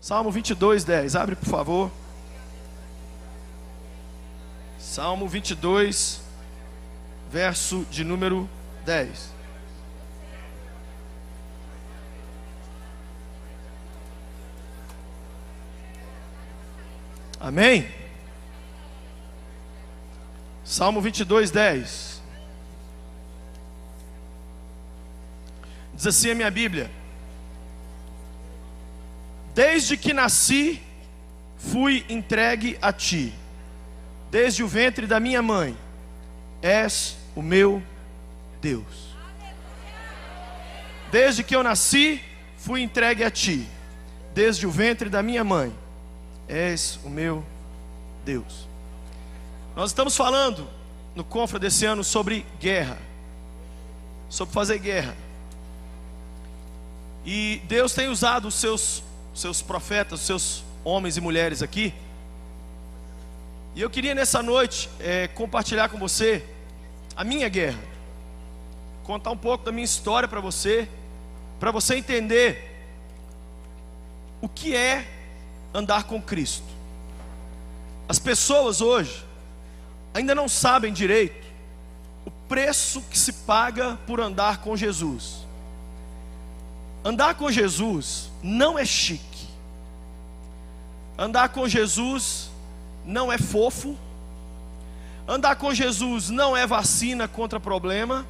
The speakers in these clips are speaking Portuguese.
Salmo 22, 10. Abre, por favor. Salmo 22, verso de número 10. Amém? Salmo 22, 10. Diz assim a minha Bíblia: Desde que nasci, fui entregue a ti, desde o ventre da minha mãe, és o meu Deus. Desde que eu nasci, fui entregue a ti, desde o ventre da minha mãe, és o meu Deus. Nós estamos falando no Confra desse ano sobre guerra, sobre fazer guerra. E Deus tem usado os seus, seus profetas, os seus homens e mulheres aqui. E eu queria nessa noite é, compartilhar com você a minha guerra, contar um pouco da minha história para você, para você entender o que é andar com Cristo. As pessoas hoje ainda não sabem direito o preço que se paga por andar com Jesus. Andar com Jesus não é chique. Andar com Jesus não é fofo. Andar com Jesus não é vacina contra problema.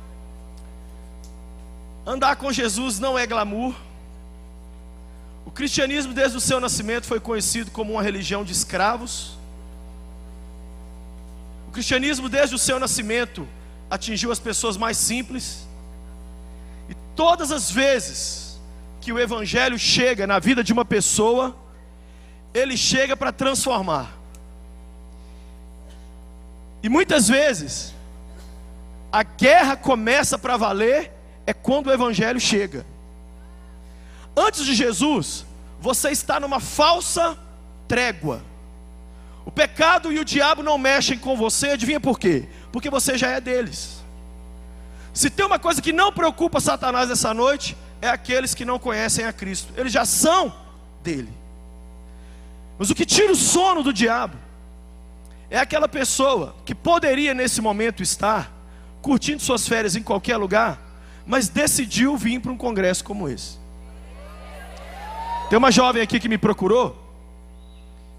Andar com Jesus não é glamour. O cristianismo, desde o seu nascimento, foi conhecido como uma religião de escravos. O cristianismo, desde o seu nascimento, atingiu as pessoas mais simples. E todas as vezes que o Evangelho chega na vida de uma pessoa, ele chega para transformar. E muitas vezes, a guerra começa para valer é quando o Evangelho chega. Antes de Jesus, você está numa falsa trégua. O pecado e o diabo não mexem com você, adivinha por quê? Porque você já é deles. Se tem uma coisa que não preocupa Satanás essa noite, é aqueles que não conhecem a Cristo. Eles já são dele. Mas o que tira o sono do diabo é aquela pessoa que poderia nesse momento estar curtindo suas férias em qualquer lugar, mas decidiu vir para um congresso como esse. Tem uma jovem aqui que me procurou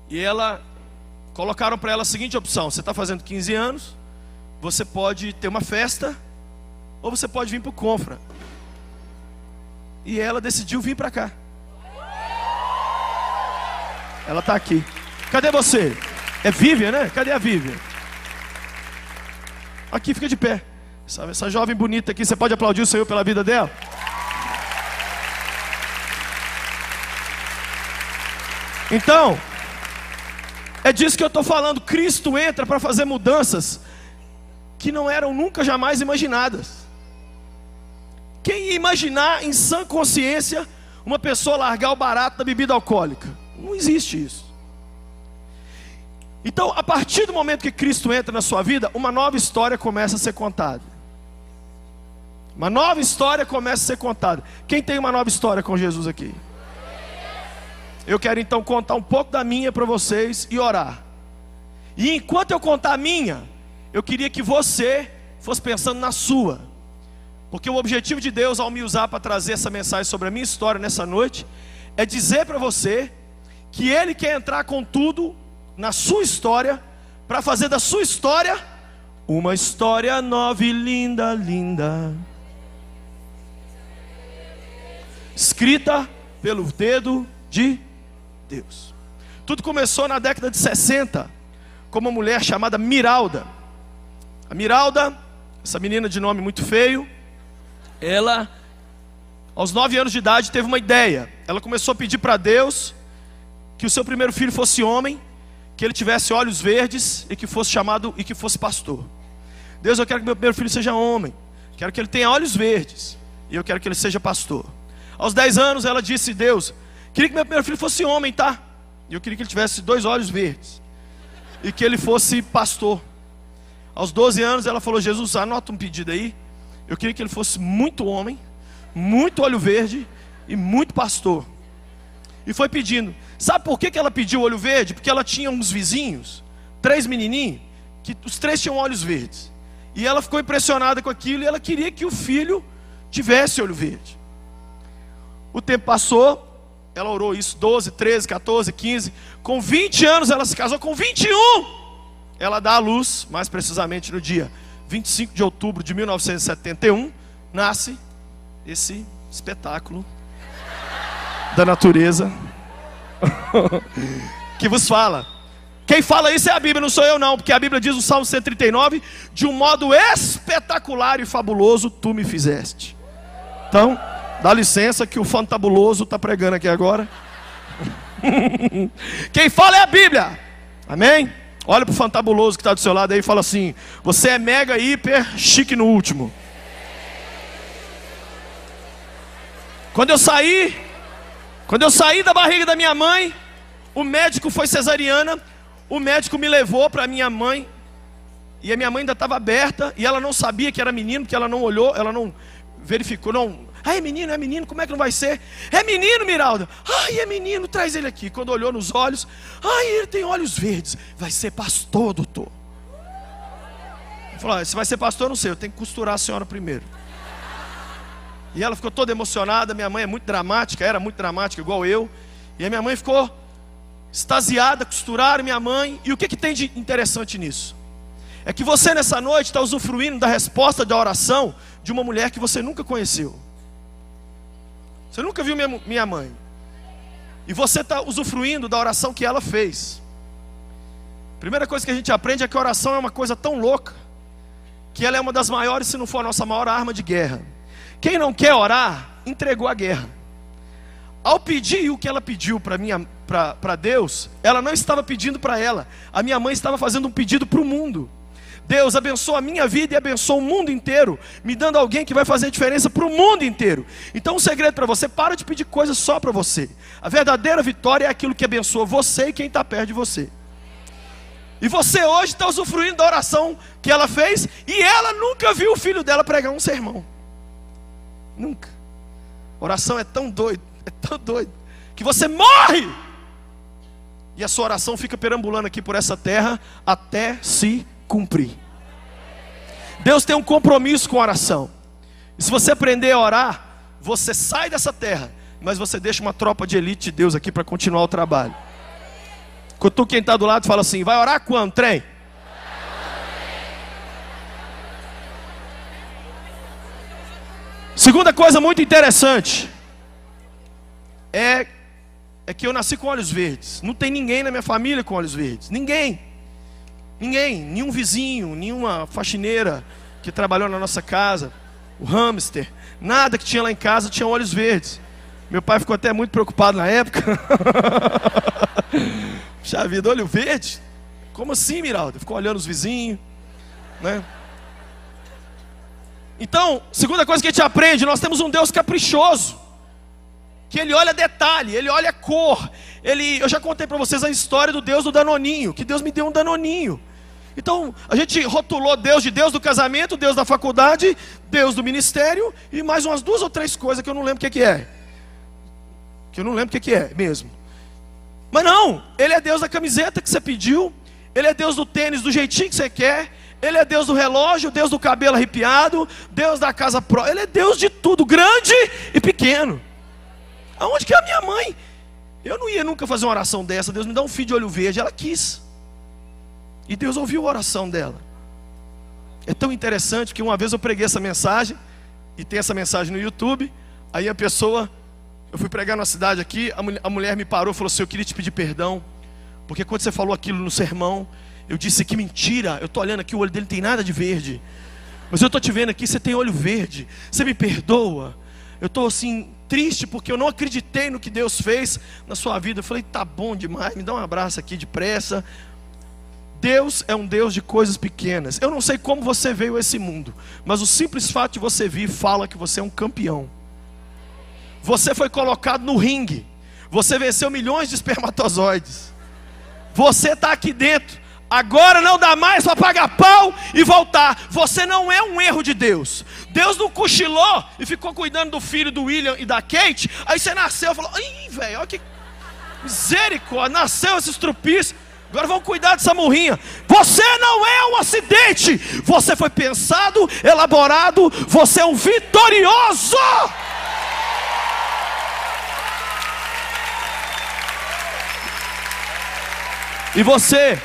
e ela colocaram para ela a seguinte opção: você está fazendo 15 anos, você pode ter uma festa ou você pode vir para o Confra. E ela decidiu vir para cá. Ela está aqui. Cadê você? É Vivian, né? Cadê a Vivian? Aqui, fica de pé. Essa, essa jovem bonita aqui, você pode aplaudir o Senhor pela vida dela? Então, é disso que eu estou falando. Cristo entra para fazer mudanças que não eram nunca jamais imaginadas. Quem ia imaginar em sã consciência uma pessoa largar o barato da bebida alcoólica? Não existe isso. Então, a partir do momento que Cristo entra na sua vida, uma nova história começa a ser contada. Uma nova história começa a ser contada. Quem tem uma nova história com Jesus aqui? Eu quero então contar um pouco da minha para vocês e orar. E enquanto eu contar a minha, eu queria que você fosse pensando na sua. Porque o objetivo de Deus ao me usar para trazer essa mensagem sobre a minha história nessa noite é dizer para você que Ele quer entrar com tudo na sua história para fazer da sua história uma história nova e linda, linda. Escrita pelo dedo de Deus. Tudo começou na década de 60 com uma mulher chamada Miralda. A Miralda, essa menina de nome muito feio, ela, aos nove anos de idade, teve uma ideia. Ela começou a pedir para Deus que o seu primeiro filho fosse homem, que ele tivesse olhos verdes e que fosse chamado e que fosse pastor. Deus, eu quero que meu primeiro filho seja homem. Quero que ele tenha olhos verdes e eu quero que ele seja pastor. Aos dez anos, ela disse: Deus, Queria que meu primeiro filho fosse homem, tá? E eu queria que ele tivesse dois olhos verdes. E que ele fosse pastor. Aos 12 anos ela falou: Jesus, anota um pedido aí. Eu queria que ele fosse muito homem, muito olho verde e muito pastor. E foi pedindo. Sabe por que, que ela pediu olho verde? Porque ela tinha uns vizinhos, três menininhos, que os três tinham olhos verdes. E ela ficou impressionada com aquilo e ela queria que o filho tivesse olho verde. O tempo passou, ela orou isso 12, 13, 14, 15. Com 20 anos ela se casou, com 21 ela dá à luz, mais precisamente no dia 25 de outubro de 1971, nasce esse espetáculo da natureza que vos fala. Quem fala isso é a Bíblia, não sou eu não, porque a Bíblia diz no Salmo 139, de um modo espetacular e fabuloso tu me fizeste. Então, dá licença que o fantabuloso está pregando aqui agora. Quem fala é a Bíblia. Amém? Olha para o fantabuloso que está do seu lado aí e fala assim: Você é mega, hiper, chique no último. Quando eu saí, quando eu saí da barriga da minha mãe, o médico foi cesariana, o médico me levou para minha mãe, e a minha mãe ainda estava aberta, e ela não sabia que era menino, porque ela não olhou, ela não verificou, não. Ah, é menino, é menino, como é que não vai ser? É menino, Miralda. Ai, é menino, traz ele aqui. Quando olhou nos olhos, ai, ele tem olhos verdes. Vai ser pastor, doutor. Falou: se vai ser pastor, não sei, eu tenho que costurar a senhora primeiro. E ela ficou toda emocionada. Minha mãe é muito dramática, era muito dramática, igual eu. E a minha mãe ficou extasiada, costuraram minha mãe. E o que, que tem de interessante nisso? É que você nessa noite está usufruindo da resposta da oração de uma mulher que você nunca conheceu. Você nunca viu minha, minha mãe. E você está usufruindo da oração que ela fez. Primeira coisa que a gente aprende é que a oração é uma coisa tão louca que ela é uma das maiores, se não for a nossa maior arma de guerra. Quem não quer orar, entregou a guerra. Ao pedir o que ela pediu para Deus, ela não estava pedindo para ela. A minha mãe estava fazendo um pedido para o mundo. Deus abençoa a minha vida e abençoa o mundo inteiro, me dando alguém que vai fazer diferença para o mundo inteiro. Então, um segredo para você: para de pedir coisas só para você. A verdadeira vitória é aquilo que abençoa você e quem está perto de você. E você hoje está usufruindo da oração que ela fez, e ela nunca viu o filho dela pregar um sermão. Nunca. Oração é tão doido, é tão doido, que você morre. E a sua oração fica perambulando aqui por essa terra até se cumprir. Deus tem um compromisso com a oração. E se você aprender a orar, você sai dessa terra, mas você deixa uma tropa de elite de Deus aqui para continuar o trabalho. Cutu quem está do lado fala assim: vai orar quando, trem? Segunda coisa muito interessante é, é que eu nasci com olhos verdes. Não tem ninguém na minha família com olhos verdes. Ninguém. Ninguém, nenhum vizinho, nenhuma faxineira que trabalhou na nossa casa, o hamster, nada que tinha lá em casa tinha olhos verdes. Meu pai ficou até muito preocupado na época. Puxa vida, olho verde? Como assim, Miralda? Ficou olhando os vizinhos, né? Então, segunda coisa que a gente aprende, nós temos um Deus caprichoso que ele olha detalhe, ele olha cor. Ele, eu já contei para vocês a história do Deus do danoninho, que Deus me deu um danoninho. Então, a gente rotulou Deus de Deus do casamento, Deus da faculdade, Deus do ministério e mais umas duas ou três coisas que eu não lembro o que, é. Que eu não lembro o que, que é mesmo. Mas não, ele é Deus da camiseta que você pediu, ele é Deus do tênis do jeitinho que você quer, ele é Deus do relógio, Deus do cabelo arrepiado, Deus da casa pró. Ele é Deus de tudo, grande e pequeno. Aonde que é a minha mãe? Eu não ia nunca fazer uma oração dessa. Deus me dá um filho de olho verde. Ela quis. E Deus ouviu a oração dela. É tão interessante que uma vez eu preguei essa mensagem. E tem essa mensagem no YouTube. Aí a pessoa, eu fui pregar na cidade aqui. A mulher, a mulher me parou e falou assim: Eu queria te pedir perdão. Porque quando você falou aquilo no sermão, eu disse que mentira. Eu estou olhando aqui, o olho dele tem nada de verde. Mas eu estou te vendo aqui, você tem olho verde. Você me perdoa. Eu estou assim, triste porque eu não acreditei no que Deus fez na sua vida. Eu falei, tá bom demais, me dá um abraço aqui depressa. Deus é um Deus de coisas pequenas. Eu não sei como você veio a esse mundo, mas o simples fato de você vir fala que você é um campeão. Você foi colocado no ringue. Você venceu milhões de espermatozoides. Você está aqui dentro Agora não dá mais para pagar pau e voltar. Você não é um erro de Deus. Deus não cochilou e ficou cuidando do filho do William e da Kate. Aí você nasceu e falou: Ih, velho, olha que. Misericórdia, nasceu esse estrupício. Agora vamos cuidar dessa morrinha. Você não é um acidente. Você foi pensado, elaborado. Você é um vitorioso. E você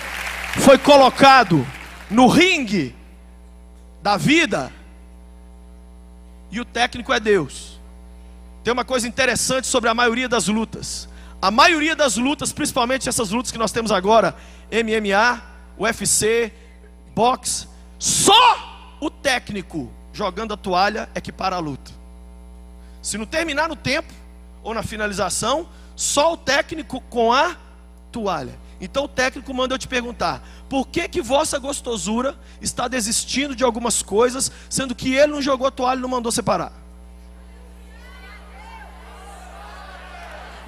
foi colocado no ringue da vida. E o técnico é Deus. Tem uma coisa interessante sobre a maioria das lutas. A maioria das lutas, principalmente essas lutas que nós temos agora, MMA, UFC, boxe, só o técnico jogando a toalha é que para a luta. Se não terminar no tempo ou na finalização, só o técnico com a toalha. Então o técnico manda eu te perguntar: por que que vossa gostosura está desistindo de algumas coisas, sendo que ele não jogou a toalha e não mandou separar?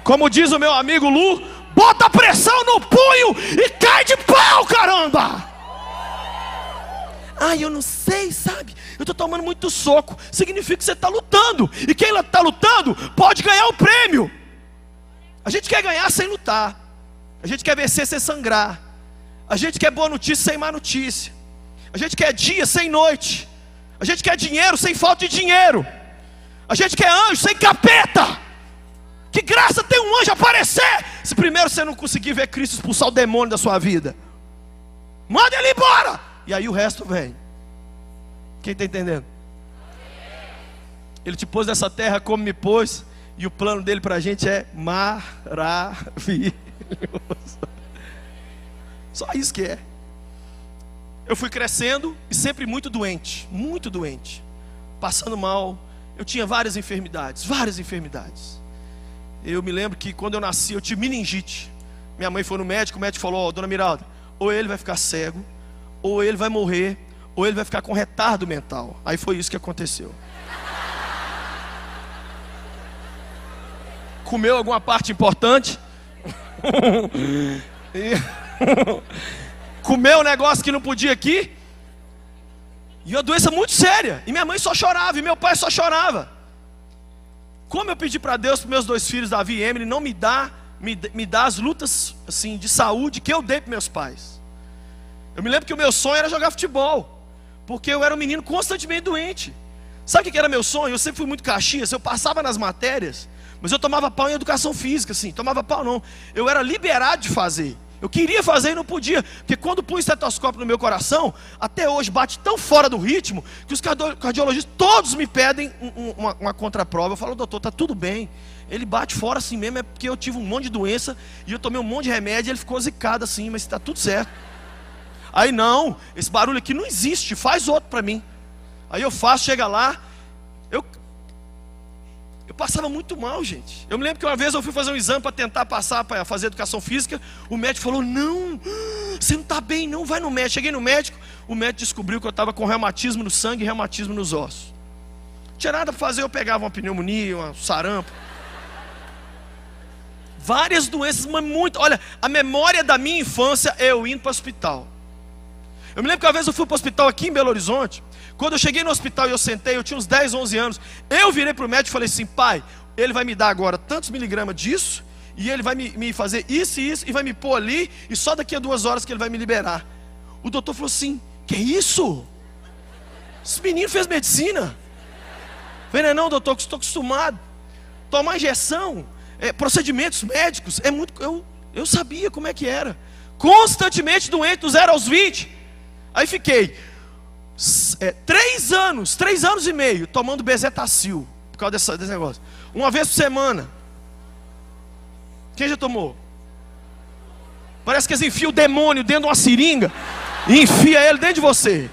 Como diz o meu amigo Lu, bota pressão no punho e cai de pau, caramba! Ah, eu não sei, sabe? Eu estou tomando muito soco. Significa que você está lutando. E quem está lutando pode ganhar o prêmio. A gente quer ganhar sem lutar. A gente quer vencer sem sangrar. A gente quer boa notícia sem má notícia. A gente quer dia sem noite. A gente quer dinheiro sem falta de dinheiro. A gente quer anjo sem capeta. Que graça tem um anjo aparecer, se primeiro você não conseguir ver Cristo expulsar o demônio da sua vida. Manda ele embora. E aí o resto vem. Quem está entendendo? Ele te pôs nessa terra como me pôs. E o plano dele para a gente é maravilhoso. Só isso que é. Eu fui crescendo e sempre muito doente, muito doente, passando mal. Eu tinha várias enfermidades, várias enfermidades. Eu me lembro que quando eu nasci eu tive meningite. Minha mãe foi no médico, o médico falou: oh, Dona Miralda, ou ele vai ficar cego, ou ele vai morrer, ou ele vai ficar com retardo mental. Aí foi isso que aconteceu. Comeu alguma parte importante? Comeu um negócio que não podia aqui? E uma doença muito séria. E minha mãe só chorava, e meu pai só chorava. Como eu pedi para Deus, para meus dois filhos, Davi e Emily, não me dá, me, me as lutas assim de saúde que eu dei para meus pais. Eu me lembro que o meu sonho era jogar futebol, porque eu era um menino constantemente doente. Sabe o que era meu sonho? Eu sempre fui muito caxias, eu passava nas matérias, mas eu tomava pau em educação física, assim, tomava pau não. Eu era liberado de fazer. Eu queria fazer e não podia, porque quando pus estetoscópio no meu coração, até hoje bate tão fora do ritmo que os cardiologistas todos me pedem uma, uma contraprova. Eu falo, doutor, tá tudo bem. Ele bate fora assim mesmo, é porque eu tive um monte de doença e eu tomei um monte de remédio e ele ficou zicado assim, mas está tudo certo. Aí não, esse barulho aqui não existe, faz outro para mim. Aí eu faço, chega lá, eu eu passava muito mal, gente. Eu me lembro que uma vez eu fui fazer um exame para tentar passar para fazer educação física. O médico falou: Não, você não está bem, não. Vai no médico. Cheguei no médico. O médico descobriu que eu estava com reumatismo no sangue e reumatismo nos ossos. Não tinha nada para fazer. Eu pegava uma pneumonia, uma sarampo. Várias doenças, mas muito. Olha, a memória da minha infância é eu indo para o hospital. Eu me lembro que uma vez eu fui para o hospital aqui em Belo Horizonte. Quando eu cheguei no hospital e eu sentei, eu tinha uns 10, 11 anos. Eu virei para o médico e falei assim: pai, ele vai me dar agora tantos miligramas disso, e ele vai me, me, fazer isso e isso, e vai me pôr ali, e só daqui a duas horas que ele vai me liberar. O doutor falou assim: que isso? Esse menino fez medicina. Falei, não, doutor, que estou acostumado. Tomar injeção, é, procedimentos médicos, é muito. Eu, eu sabia como é que era. Constantemente doente, do zero aos 20. Aí fiquei é, três anos, três anos e meio, tomando bezetacil, por causa dessa, desse negócio. Uma vez por semana. Quem já tomou? Parece que eles enfiam o demônio dentro de uma seringa e enfia ele dentro de você.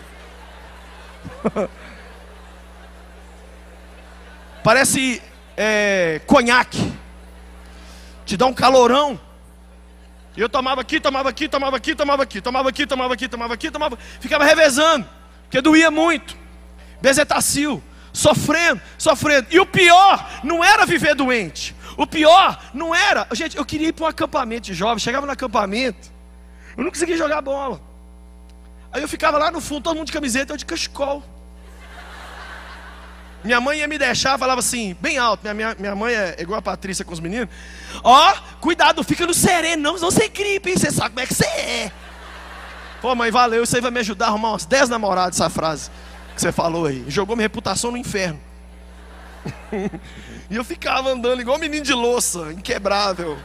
Parece é, conhaque. Te dá um calorão. Eu tomava aqui, tomava aqui, tomava aqui, tomava aqui, tomava aqui, tomava aqui, tomava aqui, tomava, ficava revezando, porque doía muito. Bezetacil, sofrendo, sofrendo. E o pior não era viver doente. O pior não era, gente, eu queria ir para um acampamento de jovens, chegava no acampamento, eu não conseguia jogar bola. Aí eu ficava lá no fundo, todo mundo de camiseta, eu de cachecol. Minha mãe ia me deixar, falava assim, bem alto. Minha, minha, minha mãe é igual a Patrícia com os meninos. Ó, cuidado, fica no sereno, não, não você gripe, hein? Você sabe como é que você é. Pô, mãe, valeu, isso aí vai me ajudar a arrumar umas 10 namoradas, essa frase que você falou aí. Jogou minha reputação no inferno. e eu ficava andando igual um menino de louça, inquebrável.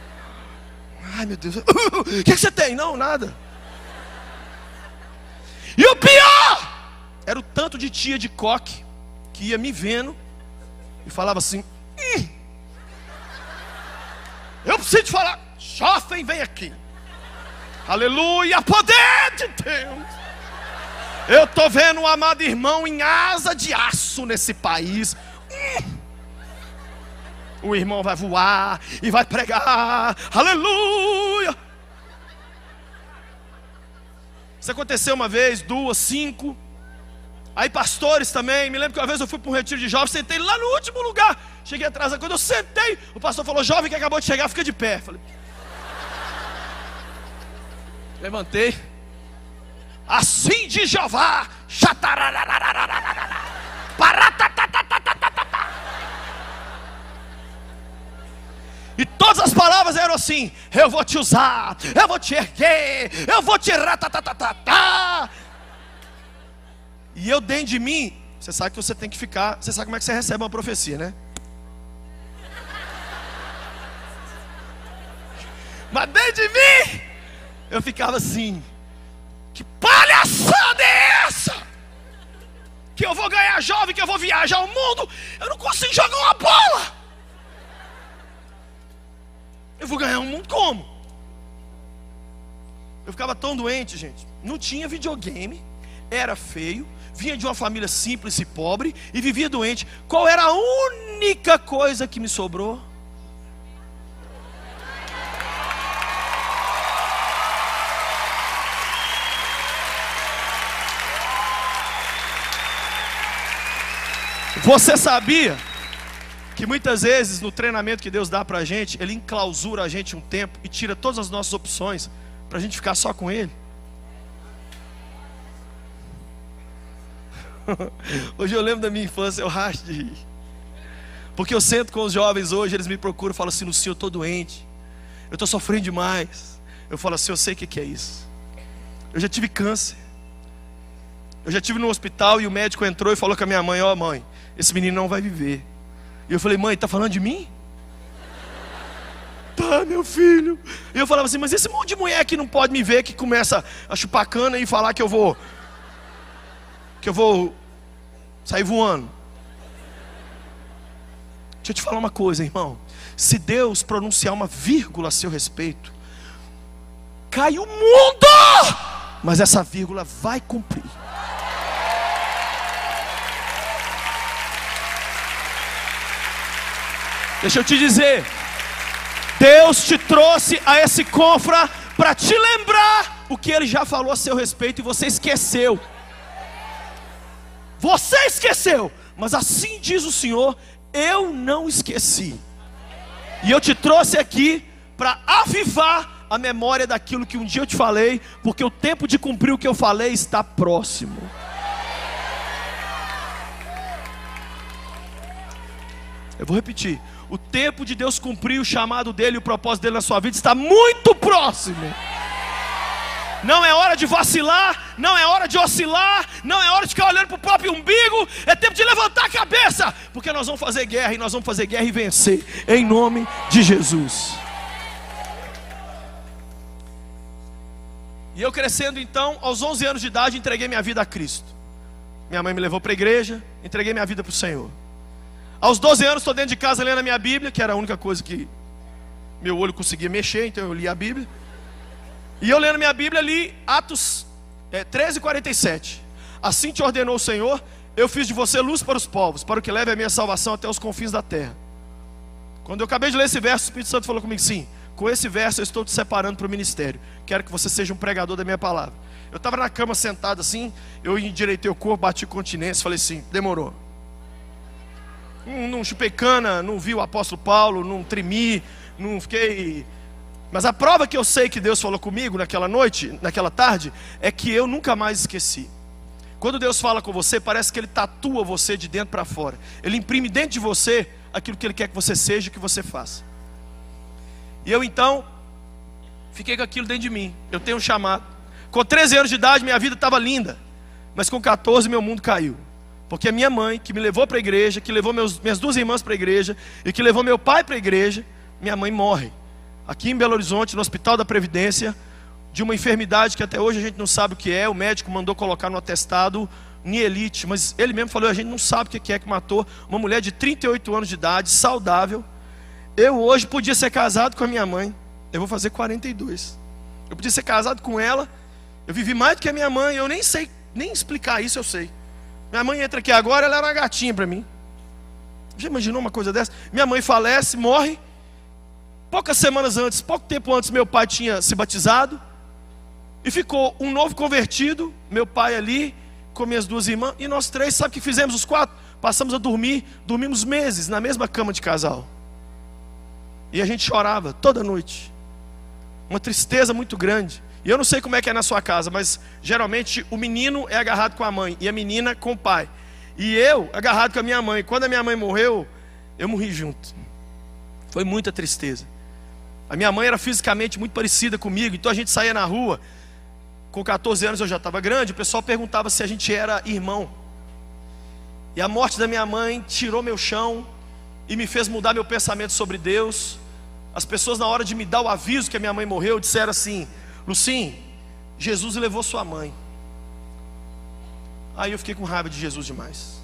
Ai, meu Deus. O que, que você tem? Não, nada. E o pior era o tanto de tia de coque que ia me vendo e falava assim: hum, Eu preciso te falar, jovem, vem aqui. Aleluia, poder de Deus. Eu estou vendo um amado irmão em asa de aço nesse país. Hum, o irmão vai voar e vai pregar. Aleluia. Isso aconteceu uma vez, duas, cinco. Aí pastores também, me lembro que uma vez eu fui para um retiro de jovens, sentei lá no último lugar. Cheguei atrás, quando eu sentei, o pastor falou: Jovem que acabou de chegar, fica de pé. Falei, levantei. Assim de Jeová, E todas as palavras eram assim: Eu vou te usar, eu vou te erguer, eu vou te ratatatata. E eu dentro de mim, você sabe que você tem que ficar, você sabe como é que você recebe uma profecia, né? Mas dentro de mim, eu ficava assim: que palhaçada é essa? Que eu vou ganhar jovem, que eu vou viajar o mundo, eu não consigo jogar uma bola. Eu vou ganhar o um mundo como? Eu ficava tão doente, gente. Não tinha videogame, era feio, vinha de uma família simples e pobre e vivia doente. Qual era a única coisa que me sobrou? Você sabia que muitas vezes no treinamento que Deus dá para a gente, Ele enclausura a gente um tempo e tira todas as nossas opções para a gente ficar só com Ele? Hoje eu lembro da minha infância, eu racho de rir. Porque eu sento com os jovens hoje, eles me procuram e falam assim: Lucinho, eu estou doente, eu estou sofrendo demais. Eu falo assim: eu sei o que é isso. Eu já tive câncer. Eu já tive no hospital e o médico entrou e falou com a minha mãe: Ó, oh, mãe, esse menino não vai viver. E eu falei: Mãe, está falando de mim? Tá, meu filho. E eu falava assim: Mas esse monte de mulher que não pode me ver, que começa a chupar cana e falar que eu vou que eu vou sair voando. Deixa eu te falar uma coisa, irmão. Se Deus pronunciar uma vírgula a seu respeito, cai o mundo, mas essa vírgula vai cumprir. Deixa eu te dizer, Deus te trouxe a esse confra para te lembrar o que Ele já falou a seu respeito e você esqueceu. Você esqueceu, mas assim diz o Senhor: eu não esqueci. E eu te trouxe aqui para avivar a memória daquilo que um dia eu te falei, porque o tempo de cumprir o que eu falei está próximo. Eu vou repetir: o tempo de Deus cumprir o chamado dele e o propósito dele na sua vida está muito próximo não é hora de vacilar, não é hora de oscilar, não é hora de ficar olhando para o próprio umbigo, é tempo de levantar a cabeça, porque nós vamos fazer guerra e nós vamos fazer guerra e vencer, em nome de Jesus. E eu crescendo então, aos 11 anos de idade, entreguei minha vida a Cristo. Minha mãe me levou para a igreja, entreguei minha vida para o Senhor. Aos 12 anos, estou dentro de casa lendo a minha Bíblia, que era a única coisa que meu olho conseguia mexer, então eu li a Bíblia. E eu lendo minha Bíblia ali, Atos é, 13, 47. Assim te ordenou o Senhor, eu fiz de você luz para os povos, para o que leve a minha salvação até os confins da terra. Quando eu acabei de ler esse verso, o Espírito Santo falou comigo: sim, com esse verso eu estou te separando para o ministério. Quero que você seja um pregador da minha palavra. Eu estava na cama sentado assim, eu endireitei o corpo, bati continência, falei assim: demorou. Não, chupei cana, não vi o apóstolo Paulo, não tremi, não fiquei mas a prova que eu sei que Deus falou comigo naquela noite, naquela tarde, é que eu nunca mais esqueci. Quando Deus fala com você, parece que Ele tatua você de dentro para fora. Ele imprime dentro de você aquilo que Ele quer que você seja e que você faça. E eu então fiquei com aquilo dentro de mim. Eu tenho um chamado. Com 13 anos de idade, minha vida estava linda. Mas com 14, meu mundo caiu. Porque a minha mãe, que me levou para a igreja, que levou meus, minhas duas irmãs para a igreja, e que levou meu pai para a igreja, minha mãe morre. Aqui em Belo Horizonte, no Hospital da Previdência, de uma enfermidade que até hoje a gente não sabe o que é. O médico mandou colocar no atestado Nielite, mas ele mesmo falou: a gente não sabe o que é que matou uma mulher de 38 anos de idade, saudável. Eu hoje podia ser casado com a minha mãe, eu vou fazer 42. Eu podia ser casado com ela, eu vivi mais do que a minha mãe, eu nem sei, nem explicar isso eu sei. Minha mãe entra aqui agora, ela era uma gatinha para mim. Já imaginou uma coisa dessa? Minha mãe falece, morre. Poucas semanas antes, pouco tempo antes, meu pai tinha se batizado. E ficou um novo convertido, meu pai ali, com minhas duas irmãs, e nós três, sabe o que fizemos os quatro? Passamos a dormir, dormimos meses na mesma cama de casal. E a gente chorava toda noite. Uma tristeza muito grande. E eu não sei como é que é na sua casa, mas geralmente o menino é agarrado com a mãe e a menina com o pai. E eu agarrado com a minha mãe. Quando a minha mãe morreu, eu morri junto. Foi muita tristeza. A minha mãe era fisicamente muito parecida comigo, então a gente saía na rua. Com 14 anos eu já estava grande, o pessoal perguntava se a gente era irmão. E a morte da minha mãe tirou meu chão e me fez mudar meu pensamento sobre Deus. As pessoas, na hora de me dar o aviso que a minha mãe morreu, disseram assim: Lucim, Jesus levou sua mãe. Aí eu fiquei com raiva de Jesus demais.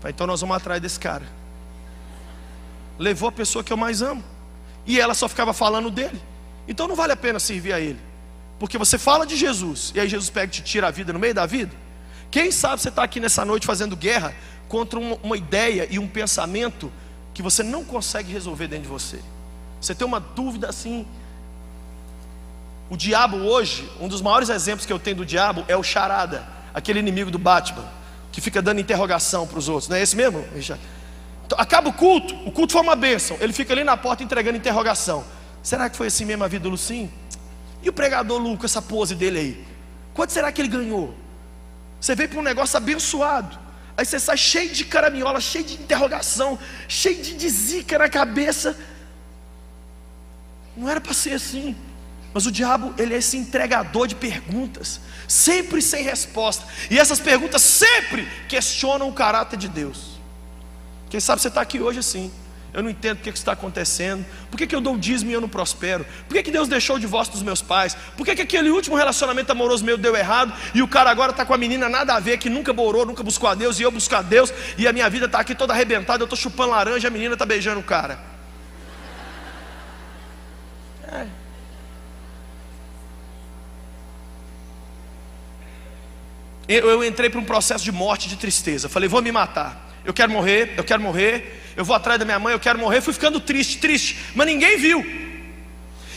Falei, então nós vamos atrás desse cara. Levou a pessoa que eu mais amo. E ela só ficava falando dele. Então não vale a pena servir a ele. Porque você fala de Jesus, e aí Jesus pega e te tira a vida no meio da vida. Quem sabe você está aqui nessa noite fazendo guerra contra uma, uma ideia e um pensamento que você não consegue resolver dentro de você. Você tem uma dúvida assim o diabo hoje, um dos maiores exemplos que eu tenho do diabo é o charada, aquele inimigo do Batman, que fica dando interrogação para os outros. Não é esse mesmo? Então, acaba o culto, o culto foi uma bênção. Ele fica ali na porta entregando interrogação. Será que foi assim mesmo a vida do Lucim? E o pregador Lu, essa pose dele aí? Quanto será que ele ganhou? Você veio para um negócio abençoado. Aí você sai cheio de caraminhola, cheio de interrogação, cheio de zica na cabeça. Não era para ser assim. Mas o diabo, ele é esse entregador de perguntas, sempre sem resposta. E essas perguntas sempre questionam o caráter de Deus. Quem sabe você está aqui hoje assim. Eu não entendo o que, está acontecendo. Por que, que eu dou o dízimo e eu não prospero? Por que, que Deus deixou o divórcio dos meus pais? Por que, que aquele último relacionamento amoroso meu deu errado? E o cara agora está com a menina nada a ver, que nunca morou, nunca buscou a Deus, e eu busco a Deus, e a minha vida está aqui toda arrebentada, eu estou chupando laranja, a menina está beijando o cara. É. eu entrei para um processo de morte, de tristeza. Falei, vou me matar. Eu quero morrer, eu quero morrer. Eu vou atrás da minha mãe, eu quero morrer. Fui ficando triste, triste, mas ninguém viu.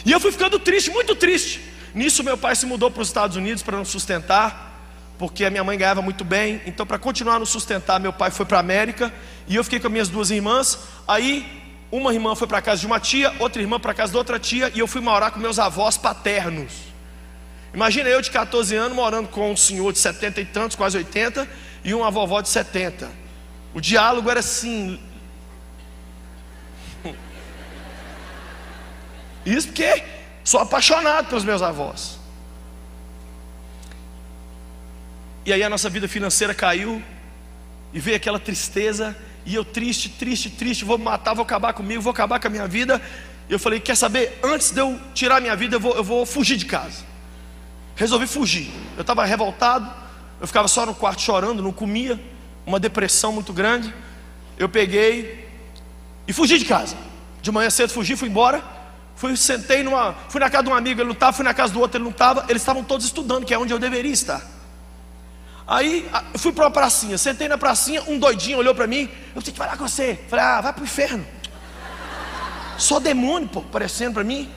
E eu fui ficando triste, muito triste. Nisso, meu pai se mudou para os Estados Unidos para nos sustentar, porque a minha mãe ganhava muito bem. Então, para continuar nos sustentar, meu pai foi para a América e eu fiquei com as minhas duas irmãs. Aí, uma irmã foi para a casa de uma tia, outra irmã para a casa de outra tia, e eu fui morar com meus avós paternos. Imagina eu de 14 anos morando com um senhor de 70 e tantos, quase 80, e uma vovó de 70. O diálogo era assim. Isso porque sou apaixonado pelos meus avós. E aí a nossa vida financeira caiu, e veio aquela tristeza, e eu triste, triste, triste, vou me matar, vou acabar comigo, vou acabar com a minha vida. Eu falei: quer saber? Antes de eu tirar minha vida, eu vou, eu vou fugir de casa. Resolvi fugir. Eu estava revoltado, eu ficava só no quarto chorando, não comia, uma depressão muito grande. Eu peguei e fugi de casa. De manhã cedo fugi, fui embora. Fui, sentei numa. Fui na casa de um amigo, ele não estava, fui na casa do outro, ele não estava. Eles estavam todos estudando, que é onde eu deveria estar. Aí fui para uma pracinha, sentei na pracinha, um doidinho olhou para mim, eu que falar com você. Falei, ah, vai para o inferno. Só demônio, pô, aparecendo para mim.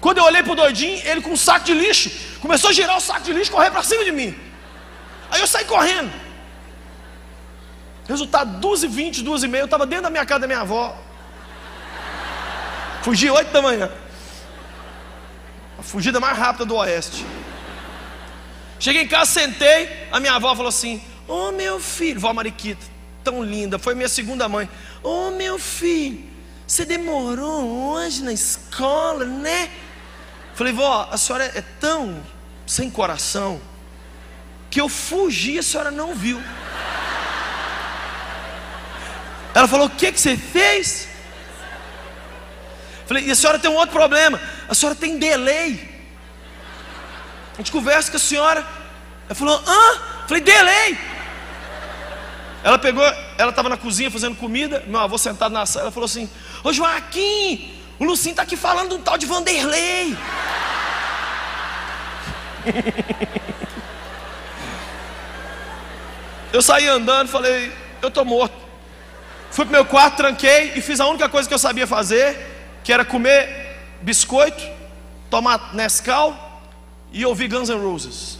Quando eu olhei para o doidinho, ele com um saco de lixo, começou a girar o saco de lixo correr para cima de mim. Aí eu saí correndo. Resultado, 2 e 20, 2 e meia, eu estava dentro da minha casa da minha avó. Fugi 8 da manhã. A fugida mais rápida do oeste. Cheguei em casa, sentei, a minha avó falou assim: Ô oh, meu filho, vó Mariquita, tão linda, foi minha segunda mãe. Ô oh, meu filho, você demorou hoje na escola, né? Falei, vó, a senhora é tão sem coração que eu fugi, a senhora não viu. Ela falou: O que, que você fez? Falei: E a senhora tem um outro problema. A senhora tem delay. A gente conversa com a senhora. Ela falou: Hã? Falei: Delay. Ela pegou, ela estava na cozinha fazendo comida. Meu avô sentado na sala. Ela falou assim: Ô Joaquim, o Lucinho está aqui falando de um tal de Vanderlei. Eu saí andando, falei, eu estou morto. Fui para meu quarto, tranquei e fiz a única coisa que eu sabia fazer, que era comer biscoito, tomar Nescau e ouvir Guns N' Roses.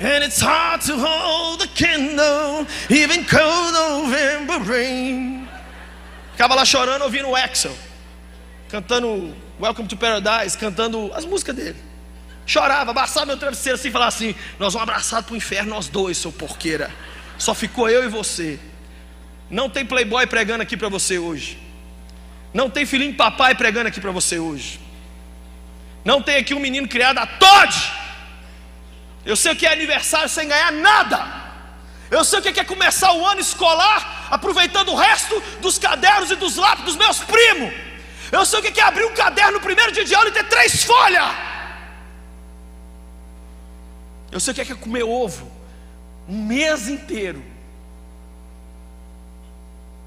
And it's hard to hold the candle, even cold November rain. Ficava lá chorando, ouvindo o Axel, cantando Welcome to Paradise, cantando as músicas dele. Chorava, abraçava meu travesseiro assim e falava assim: Nós vamos abraçar para o inferno, nós dois, seu porqueira. Só ficou eu e você. Não tem playboy pregando aqui para você hoje. Não tem filhinho de papai pregando aqui para você hoje. Não tem aqui um menino criado a Todd. Eu sei que é aniversário sem ganhar nada. Eu sei o que é começar o ano escolar aproveitando o resto dos cadernos e dos lápis dos meus primos. Eu sei o que é abrir um caderno no primeiro dia de aula e ter três folhas. Eu sei o que é, comer ovo um mês inteiro.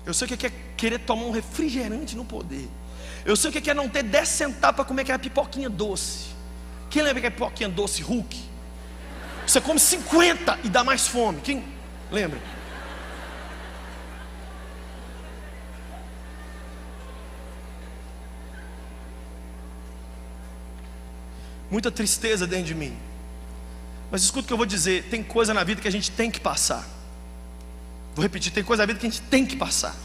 Eu sei o que é, querer tomar um refrigerante no poder. Eu sei o que é, não ter 10 centavos para comer aquela pipoquinha doce. Quem lembra que é pipoquinha doce, Hulk? Você come 50 e dá mais fome. Quem lembra? Muita tristeza dentro de mim. Mas escuta o que eu vou dizer: tem coisa na vida que a gente tem que passar. Vou repetir: tem coisa na vida que a gente tem que passar.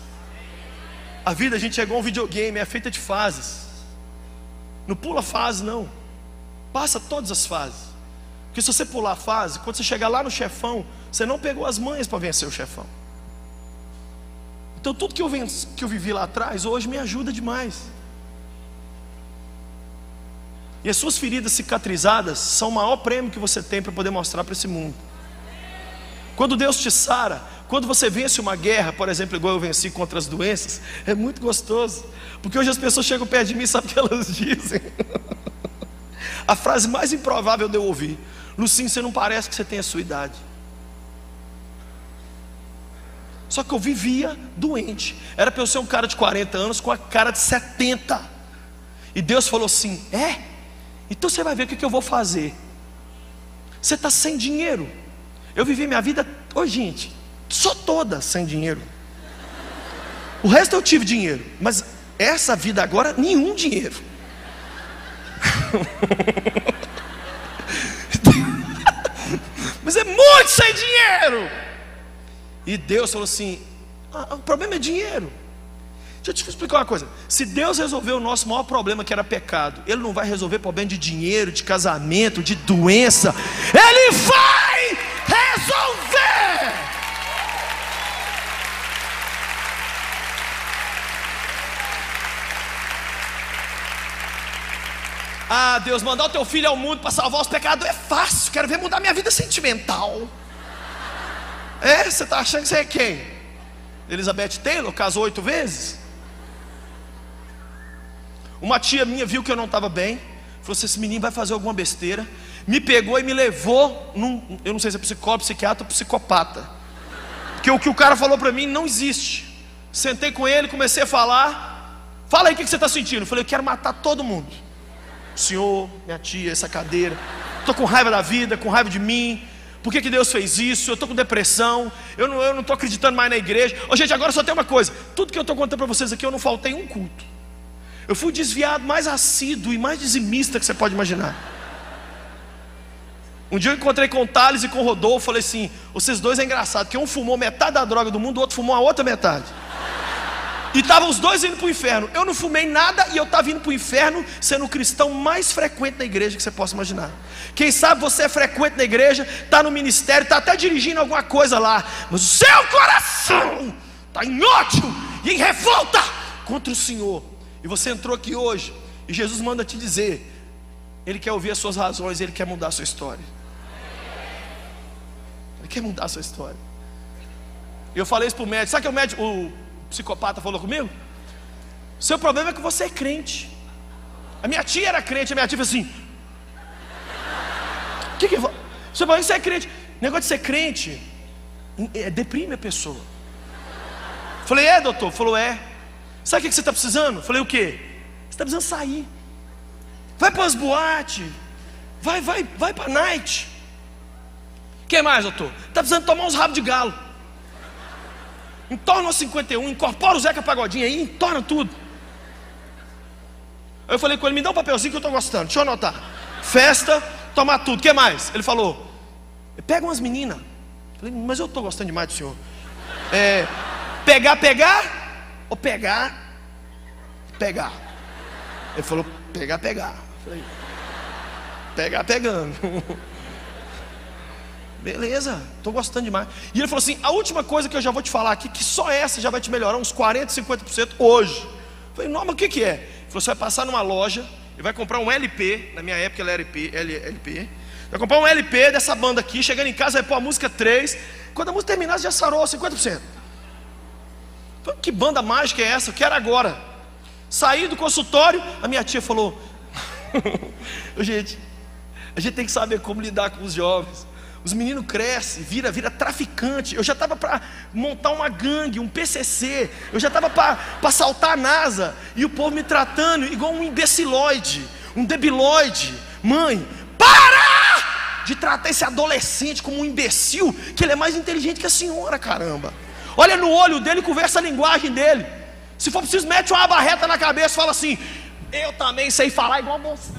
A vida, a gente é igual um videogame, é feita de fases. Não pula fase, não. Passa todas as fases. Porque se você pular a fase, quando você chegar lá no chefão, você não pegou as manhas para vencer o chefão. Então tudo que eu, venci, que eu vivi lá atrás, hoje me ajuda demais. E as suas feridas cicatrizadas são o maior prêmio que você tem para poder mostrar para esse mundo. Quando Deus te sara, quando você vence uma guerra, por exemplo, igual eu venci contra as doenças, é muito gostoso. Porque hoje as pessoas chegam perto de mim e sabem o que elas dizem. a frase mais improvável de eu ouvir: Lucinho, você não parece que você tem a sua idade. Só que eu vivia doente. Era para eu ser um cara de 40 anos com a cara de 70. E Deus falou assim: É? Então você vai ver o que eu vou fazer. Você está sem dinheiro. Eu vivi minha vida, ô gente, só toda sem dinheiro. O resto eu tive dinheiro, mas essa vida agora, nenhum dinheiro. mas é muito sem dinheiro. E Deus falou assim: ah, o problema é dinheiro. Deixa eu te explicar uma coisa: se Deus resolveu o nosso maior problema, que era pecado, Ele não vai resolver problema de dinheiro, de casamento, de doença, Ele vai resolver. Ah, Deus, mandar o teu filho ao mundo para salvar os pecados é fácil. Quero ver mudar minha vida sentimental. É, você está achando que você é quem? Elizabeth Taylor casou oito vezes? Uma tia minha viu que eu não estava bem, falou assim: esse menino vai fazer alguma besteira. Me pegou e me levou num, eu não sei se é psicólogo, psiquiatra ou psicopata. Porque o que o cara falou para mim não existe. Sentei com ele, comecei a falar. Fala aí o que você está sentindo. Eu falei, eu quero matar todo mundo. Senhor, minha tia, essa cadeira. Estou com raiva da vida, com raiva de mim. Por que, que Deus fez isso? Eu estou com depressão. Eu não estou acreditando mais na igreja. Ô, gente, agora só tem uma coisa: tudo que eu estou contando para vocês aqui, eu não faltei um culto. Eu fui desviado mais assíduo e mais dizimista que você pode imaginar. Um dia eu encontrei com o Thales e com o Rodolfo, falei assim: vocês dois é engraçado, porque um fumou metade da droga do mundo, o outro fumou a outra metade. E estavam os dois indo para o inferno. Eu não fumei nada e eu estava indo para o inferno, sendo o cristão mais frequente na igreja que você possa imaginar. Quem sabe você é frequente na igreja, está no ministério, está até dirigindo alguma coisa lá, mas o seu coração está em ódio e em revolta contra o Senhor. E você entrou aqui hoje e Jesus manda te dizer: Ele quer ouvir as suas razões, Ele quer mudar a sua história. Ele quer mudar a sua história. Eu falei isso para o médico, sabe que o médico, o psicopata falou comigo? Seu problema é que você é crente. A minha tia era crente, a minha tia falou assim: O que que Seu problema é que você é crente. O negócio de ser crente é, deprime a pessoa. Falei, é, doutor? Falou, é. Sabe o que você está precisando? Falei, o quê? Você está precisando sair. Vai para as boates. Vai, vai, vai para a night. O que mais, doutor? Está precisando tomar uns rabos de galo. Entorna o 51, incorpora o Zeca Pagodinho aí, entorna tudo. Aí eu falei com ele, me dá um papelzinho que eu estou gostando, deixa eu anotar. Festa, tomar tudo, o que mais? Ele falou, pega umas meninas. Falei, mas eu estou gostando demais do senhor. É, pegar, pegar, ou pegar, pegar. Ele falou, pegar, pegar. Falei, pegar, pegando. Beleza, estou gostando demais. E ele falou assim: a última coisa que eu já vou te falar aqui, que só essa já vai te melhorar uns 40, 50% hoje. Eu falei, não, mas o que, que é? Ele falou: você vai passar numa loja e vai comprar um LP, na minha época ele era LP, LP. Vai comprar um LP dessa banda aqui, chegando em casa, vai pôr a música 3. Quando a música terminar, já sarou 50%. Falei, que banda mágica é essa? Eu quero agora. Saí do consultório, a minha tia falou: gente, a gente tem que saber como lidar com os jovens. Os meninos crescem, vira, vira traficante. Eu já estava para montar uma gangue, um PCC. Eu já estava para saltar a NASA. E o povo me tratando igual um imbecilóide, um debilóide. Mãe, para de tratar esse adolescente como um imbecil, que ele é mais inteligente que a senhora, caramba. Olha no olho dele conversa a linguagem dele. Se for preciso, mete uma barreta na cabeça e fala assim: Eu também sei falar igual você.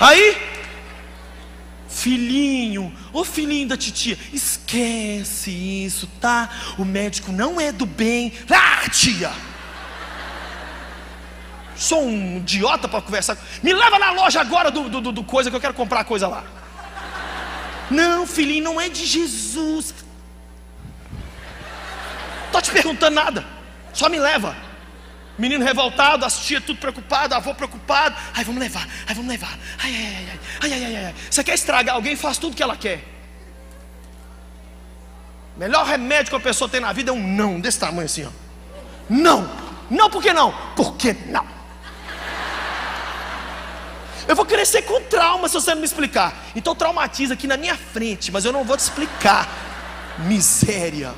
Aí, filhinho, ô filhinho da titia, esquece isso, tá? O médico não é do bem. Ah, tia! Sou um idiota para conversar. Me leva na loja agora do, do, do coisa que eu quero comprar coisa lá. Não, filhinho, não é de Jesus. Tô te perguntando nada. Só me leva. Menino revoltado, as tia tudo preocupado, avô preocupado. Ai, vamos levar, ai, vamos levar. Ai, ai, ai, ai, ai, ai, ai. Você quer estragar alguém, faz tudo que ela quer. Melhor remédio que a pessoa tem na vida é um não, desse tamanho assim, ó. Não, não, por que não? Por que não? Eu vou crescer com trauma se você não me explicar. Então traumatiza aqui na minha frente, mas eu não vou te explicar. Miséria.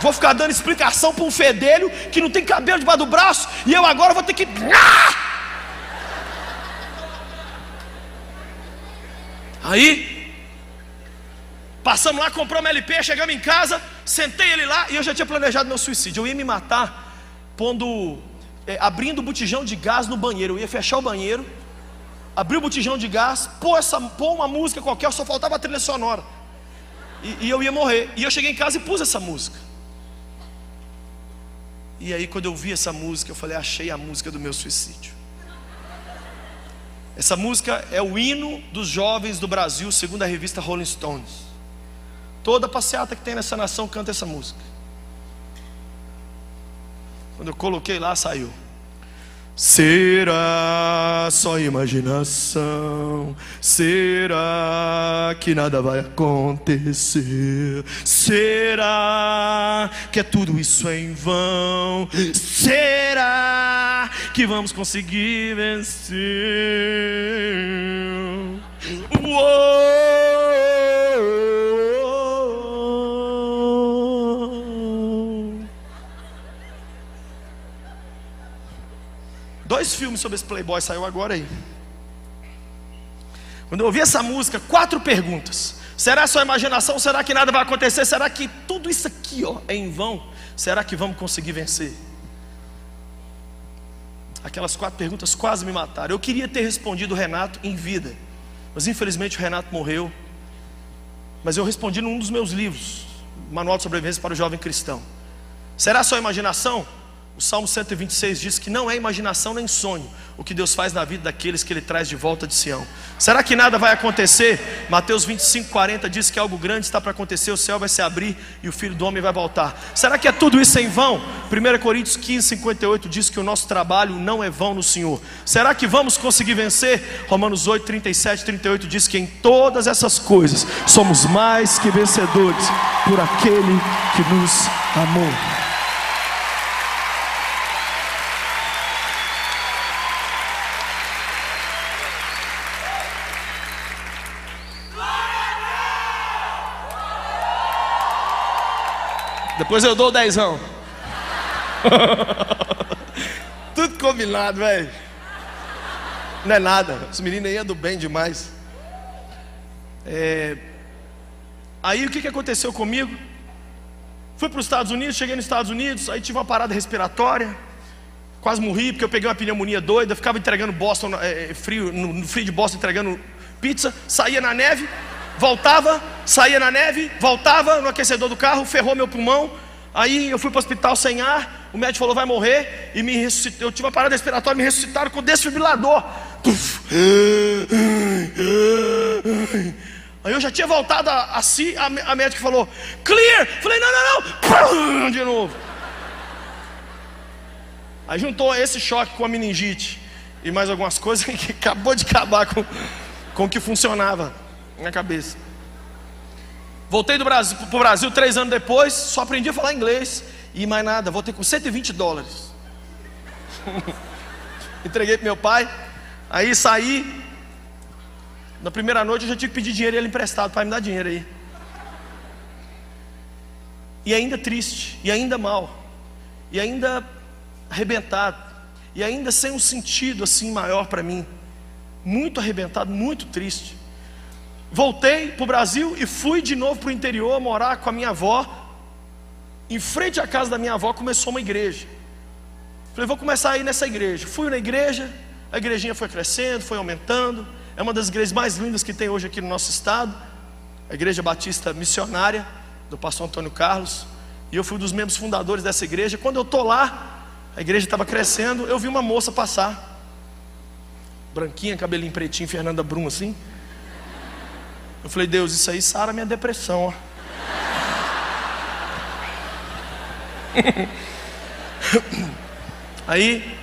Vou ficar dando explicação para um fedelho que não tem cabelo debaixo do braço e eu agora vou ter que. Aí, passamos lá, compramos LP, chegamos em casa, sentei ele lá e eu já tinha planejado meu suicídio. Eu ia me matar pondo, é, abrindo o botijão de gás no banheiro. Eu ia fechar o banheiro, abrir o botijão de gás, pôr, essa, pôr uma música qualquer, só faltava a trilha sonora. E, e eu ia morrer. E eu cheguei em casa e pus essa música. E aí, quando eu vi essa música, eu falei: achei a música do meu suicídio. Essa música é o hino dos jovens do Brasil, segundo a revista Rolling Stones. Toda passeata que tem nessa nação canta essa música. Quando eu coloquei lá, saiu. Será só imaginação? Será que nada vai acontecer? Será que é tudo isso em vão? Será que vamos conseguir vencer? Uou! Dois filmes sobre esse playboy saiu agora aí. Quando eu ouvi essa música, quatro perguntas. Será só imaginação? Será que nada vai acontecer? Será que tudo isso aqui ó, é em vão? Será que vamos conseguir vencer? Aquelas quatro perguntas quase me mataram. Eu queria ter respondido o Renato em vida, mas infelizmente o Renato morreu. Mas eu respondi num dos meus livros, Manual de Sobrevivência para o Jovem Cristão. Será só imaginação? O Salmo 126 diz que não é imaginação nem sonho o que Deus faz na vida daqueles que Ele traz de volta de Sião. Será que nada vai acontecer? Mateus 25, 40 diz que algo grande está para acontecer, o céu vai se abrir e o Filho do Homem vai voltar. Será que é tudo isso em vão? 1 Coríntios 15, 58 diz que o nosso trabalho não é vão no Senhor. Será que vamos conseguir vencer? Romanos 8, 37, 38 diz que em todas essas coisas somos mais que vencedores por aquele que nos amou. Depois eu dou o dezão. Tudo combinado, velho. Não é nada. Os meninos aí andam bem demais. É... Aí o que, que aconteceu comigo? Fui para os Estados Unidos, cheguei nos Estados Unidos, aí tive uma parada respiratória. Quase morri porque eu peguei uma pneumonia doida, ficava entregando Boston, é, frio, no, no frio de Boston, entregando pizza, saía na neve, voltava, saía na neve, voltava no aquecedor do carro, ferrou meu pulmão. Aí eu fui para o hospital sem ar, o médico falou vai morrer e me ressuscitou. Eu tive uma parada respiratória, me ressuscitaram com desfibrilador. Aí eu já tinha voltado assim, a, a médica falou clear. Falei não, não, não. De novo. Aí juntou esse choque com a meningite e mais algumas coisas que acabou de acabar com, com o que funcionava na cabeça. Voltei do Brasil, para o Brasil três anos depois, só aprendi a falar inglês e mais nada. Voltei com 120 dólares. Entreguei para meu pai. Aí saí. Na primeira noite eu já tive que pedir dinheiro e ele emprestado. Pai, me dá dinheiro aí. E ainda triste, e ainda mal, e ainda arrebentado, e ainda sem um sentido assim maior para mim. Muito arrebentado, muito triste. Voltei para o Brasil e fui de novo para o interior morar com a minha avó. Em frente à casa da minha avó começou uma igreja. Falei, vou começar a ir nessa igreja. Fui na igreja, a igrejinha foi crescendo, foi aumentando. É uma das igrejas mais lindas que tem hoje aqui no nosso estado. A Igreja Batista Missionária, do pastor Antônio Carlos. E eu fui um dos membros fundadores dessa igreja. Quando eu estou lá, a igreja estava crescendo, eu vi uma moça passar. Branquinha, cabelinho pretinho, Fernanda Brum assim. Eu falei, Deus, isso aí sara minha depressão. Ó. aí,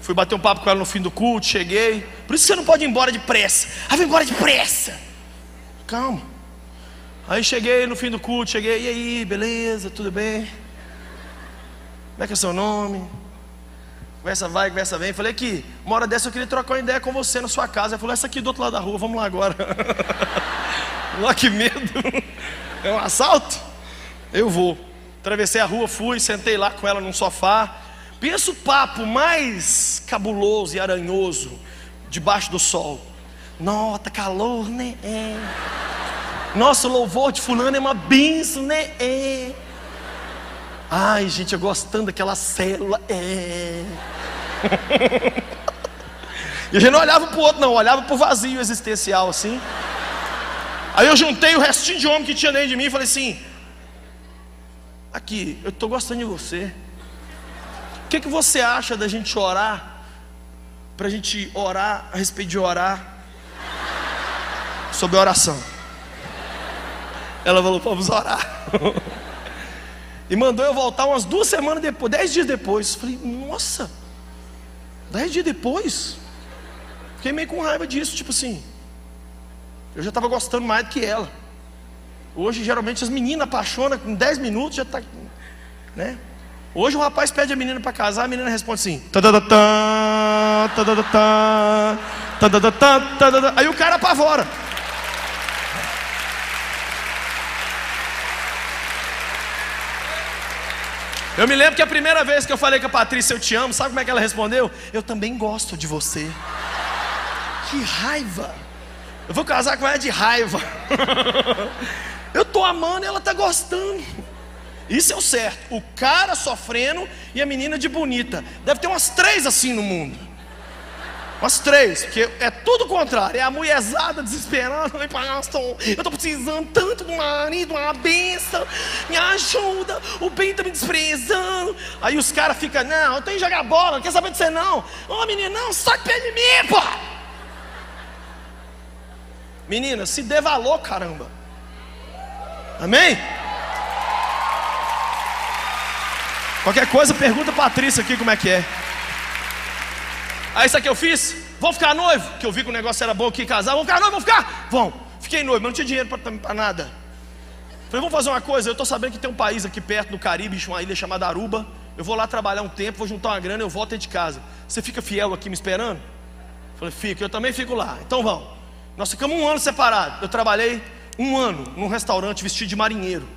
fui bater um papo com ela no fim do culto, cheguei. Por isso você não pode ir embora depressa. Ah, vem embora depressa. Calma. Aí cheguei no fim do culto, cheguei, e aí, beleza, tudo bem? Como é que é seu nome? Conversa vai, conversa vem. Falei que uma hora dessa eu queria trocar uma ideia com você na sua casa. Ele falou, essa aqui do outro lado da rua, vamos lá agora. Lá que medo. É um assalto? Eu vou. Atravessei a rua, fui, sentei lá com ela num sofá. Pensa o papo mais cabuloso e aranhoso debaixo do sol. Nossa, calor, né? É. Nossa, o louvor de fulano é uma benção, né? É. Ai, gente, eu gostando daquela célula. É. e a gente não olhava para o outro, não, olhava para o vazio existencial assim. Aí eu juntei o restinho de homem que tinha dentro de mim e falei assim: Aqui, eu estou gostando de você. O que, que você acha da gente orar? Para a gente orar a respeito de orar sobre oração. Ela falou: Vamos orar. E mandou eu voltar umas duas semanas depois, dez dias depois. Falei, nossa, dez dias depois? Fiquei meio com raiva disso, tipo assim. Eu já estava gostando mais do que ela. Hoje, geralmente, as meninas apaixonam com dez minutos, já está. Né? Hoje o rapaz pede a menina para casar, a menina responde assim: aí o cara apavora. Eu me lembro que a primeira vez que eu falei com a Patrícia, eu te amo, sabe como é que ela respondeu? Eu também gosto de você. Que raiva! Eu vou casar com ela de raiva. eu tô amando e ela tá gostando. Isso é o certo. O cara sofrendo e a menina de bonita. Deve ter umas três assim no mundo. Umas três, porque é tudo o contrário. É a mulherzada desesperando. Ai, pastor, eu estou precisando tanto do marido, uma benção. Me ajuda. O bem está me desprezando. Aí os caras ficam, não, eu tenho que jogar bola, não quer saber de você não. Ô oh, menina, não, sai perto de mim, pô. Menina, se dê valor, caramba. Amém? Qualquer coisa, pergunta a Patrícia aqui como é que é. Aí isso aqui eu fiz. Vão ficar noivo? Que eu vi que o negócio era bom aqui casar. Vão ficar noivo? Vão ficar? Vão. Fiquei noivo, mas não tinha dinheiro para nada. Falei, vamos fazer uma coisa. Eu estou sabendo que tem um país aqui perto no Caribe, uma ilha chamada Aruba. Eu vou lá trabalhar um tempo, vou juntar uma grana, eu volto dentro de casa. Você fica fiel aqui me esperando? Falei, fica, eu também fico lá. Então vamos. Nós ficamos um ano separados. Eu trabalhei um ano num restaurante vestido de marinheiro.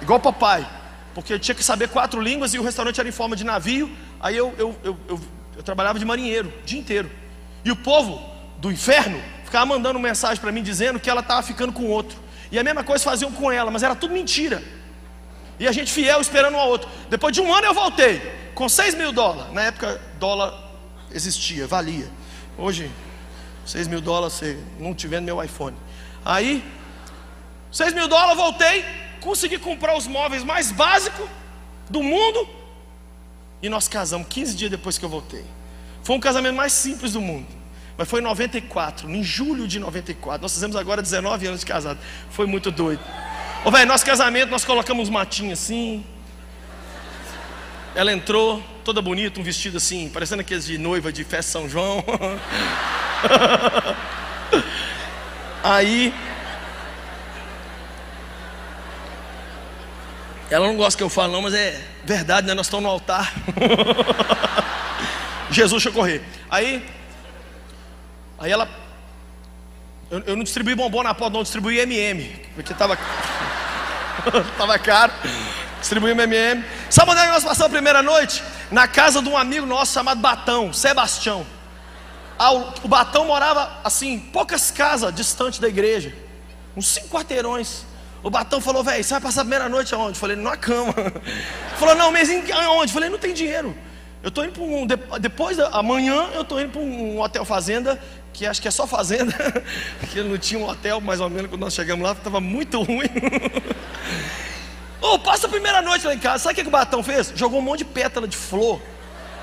Igual papai porque eu tinha que saber quatro línguas e o restaurante era em forma de navio. Aí eu, eu, eu, eu, eu trabalhava de marinheiro o dia inteiro. E o povo do inferno ficava mandando mensagem para mim dizendo que ela estava ficando com outro. E a mesma coisa faziam com ela, mas era tudo mentira. E a gente fiel esperando um ao outro. Depois de um ano eu voltei com 6 mil dólares. Na época, dólar existia, valia. Hoje, 6 mil dólares, você não tiver no meu iPhone. Aí, 6 mil dólares, voltei consegui comprar os móveis mais básicos do mundo e nós casamos 15 dias depois que eu voltei. Foi um casamento mais simples do mundo. Mas foi em 94, em julho de 94. Nós fizemos agora 19 anos de casado. Foi muito doido. Ô velho, nosso casamento nós colocamos matinhos assim. Ela entrou, toda bonita, um vestido assim, parecendo aqueles de noiva de festa São João. Aí Ela não gosta que eu fale, não, mas é verdade, né? Nós estamos no altar. Jesus deixa eu correr. Aí, aí ela. Eu, eu não distribuí bombom na porta, não, distribuí MM, porque estava tava caro. Distribuí MM. Sabe onde é nós passamos a primeira noite? Na casa de um amigo nosso chamado Batão, Sebastião. Ah, o Batão morava assim, poucas casas distante da igreja, uns cinco quarteirões. O Batão falou, velho, você vai passar a primeira noite aonde? Eu falei, na cama. Ele falou, não, mas aonde? Eu falei, não tem dinheiro. Eu estou indo para um. Depois da amanhã, eu estou indo para um hotel fazenda, que acho que é só fazenda, porque não tinha um hotel, mais ou menos, quando nós chegamos lá, estava muito ruim. Ô, oh, passa a primeira noite lá em casa. Sabe o que, que o Batão fez? Jogou um monte de pétala de flor,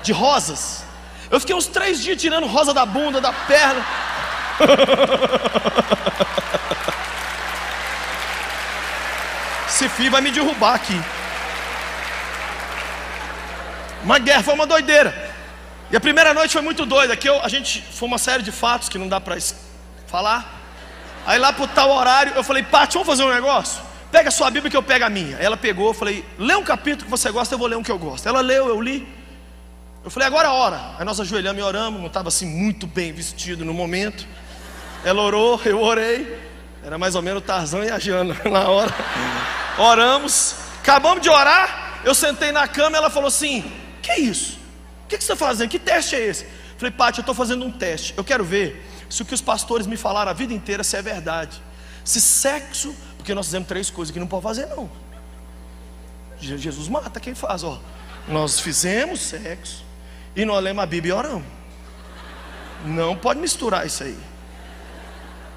de rosas. Eu fiquei uns três dias tirando rosa da bunda, da perna. Esse filho vai me derrubar aqui. Uma guerra, foi uma doideira. E a primeira noite foi muito doida. Que eu, a gente foi uma série de fatos que não dá para falar. Aí lá pro tal horário, eu falei, Paty, vamos fazer um negócio? Pega a sua Bíblia que eu pego a minha. Aí ela pegou, eu falei, lê um capítulo que você gosta, eu vou ler um que eu gosto. Ela leu, eu li. Eu falei, agora é a hora. Aí nós ajoelhamos e oramos. Não estava assim muito bem vestido no momento. Ela orou, eu orei. Era mais ou menos o Tarzan e a Jana na hora. Oramos, acabamos de orar. Eu sentei na cama e ela falou assim: Que é isso? O que, que você está fazendo? Que teste é esse? Falei, Paty, eu estou fazendo um teste. Eu quero ver se o que os pastores me falaram a vida inteira se é verdade. Se sexo, porque nós fizemos três coisas que não pode fazer, não. Jesus mata quem faz, ó. Nós fizemos sexo e nós lemos a Bíblia e oramos. Não pode misturar isso aí.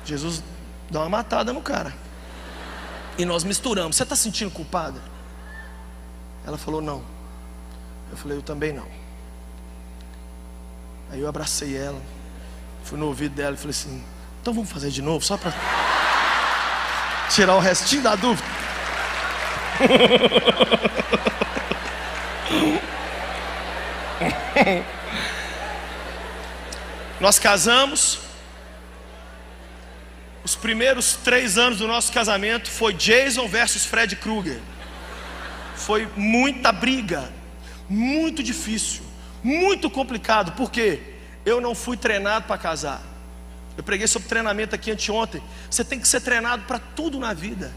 Jesus dá uma matada no cara. E nós misturamos. Você está sentindo culpada? Ela falou: Não. Eu falei: Eu também não. Aí eu abracei ela, fui no ouvido dela e falei assim: Então vamos fazer de novo, só para tirar o restinho da dúvida. Nós casamos. Os primeiros três anos do nosso casamento foi Jason versus Fred Krueger. Foi muita briga, muito difícil, muito complicado, porque eu não fui treinado para casar. Eu preguei sobre treinamento aqui anteontem. Você tem que ser treinado para tudo na vida.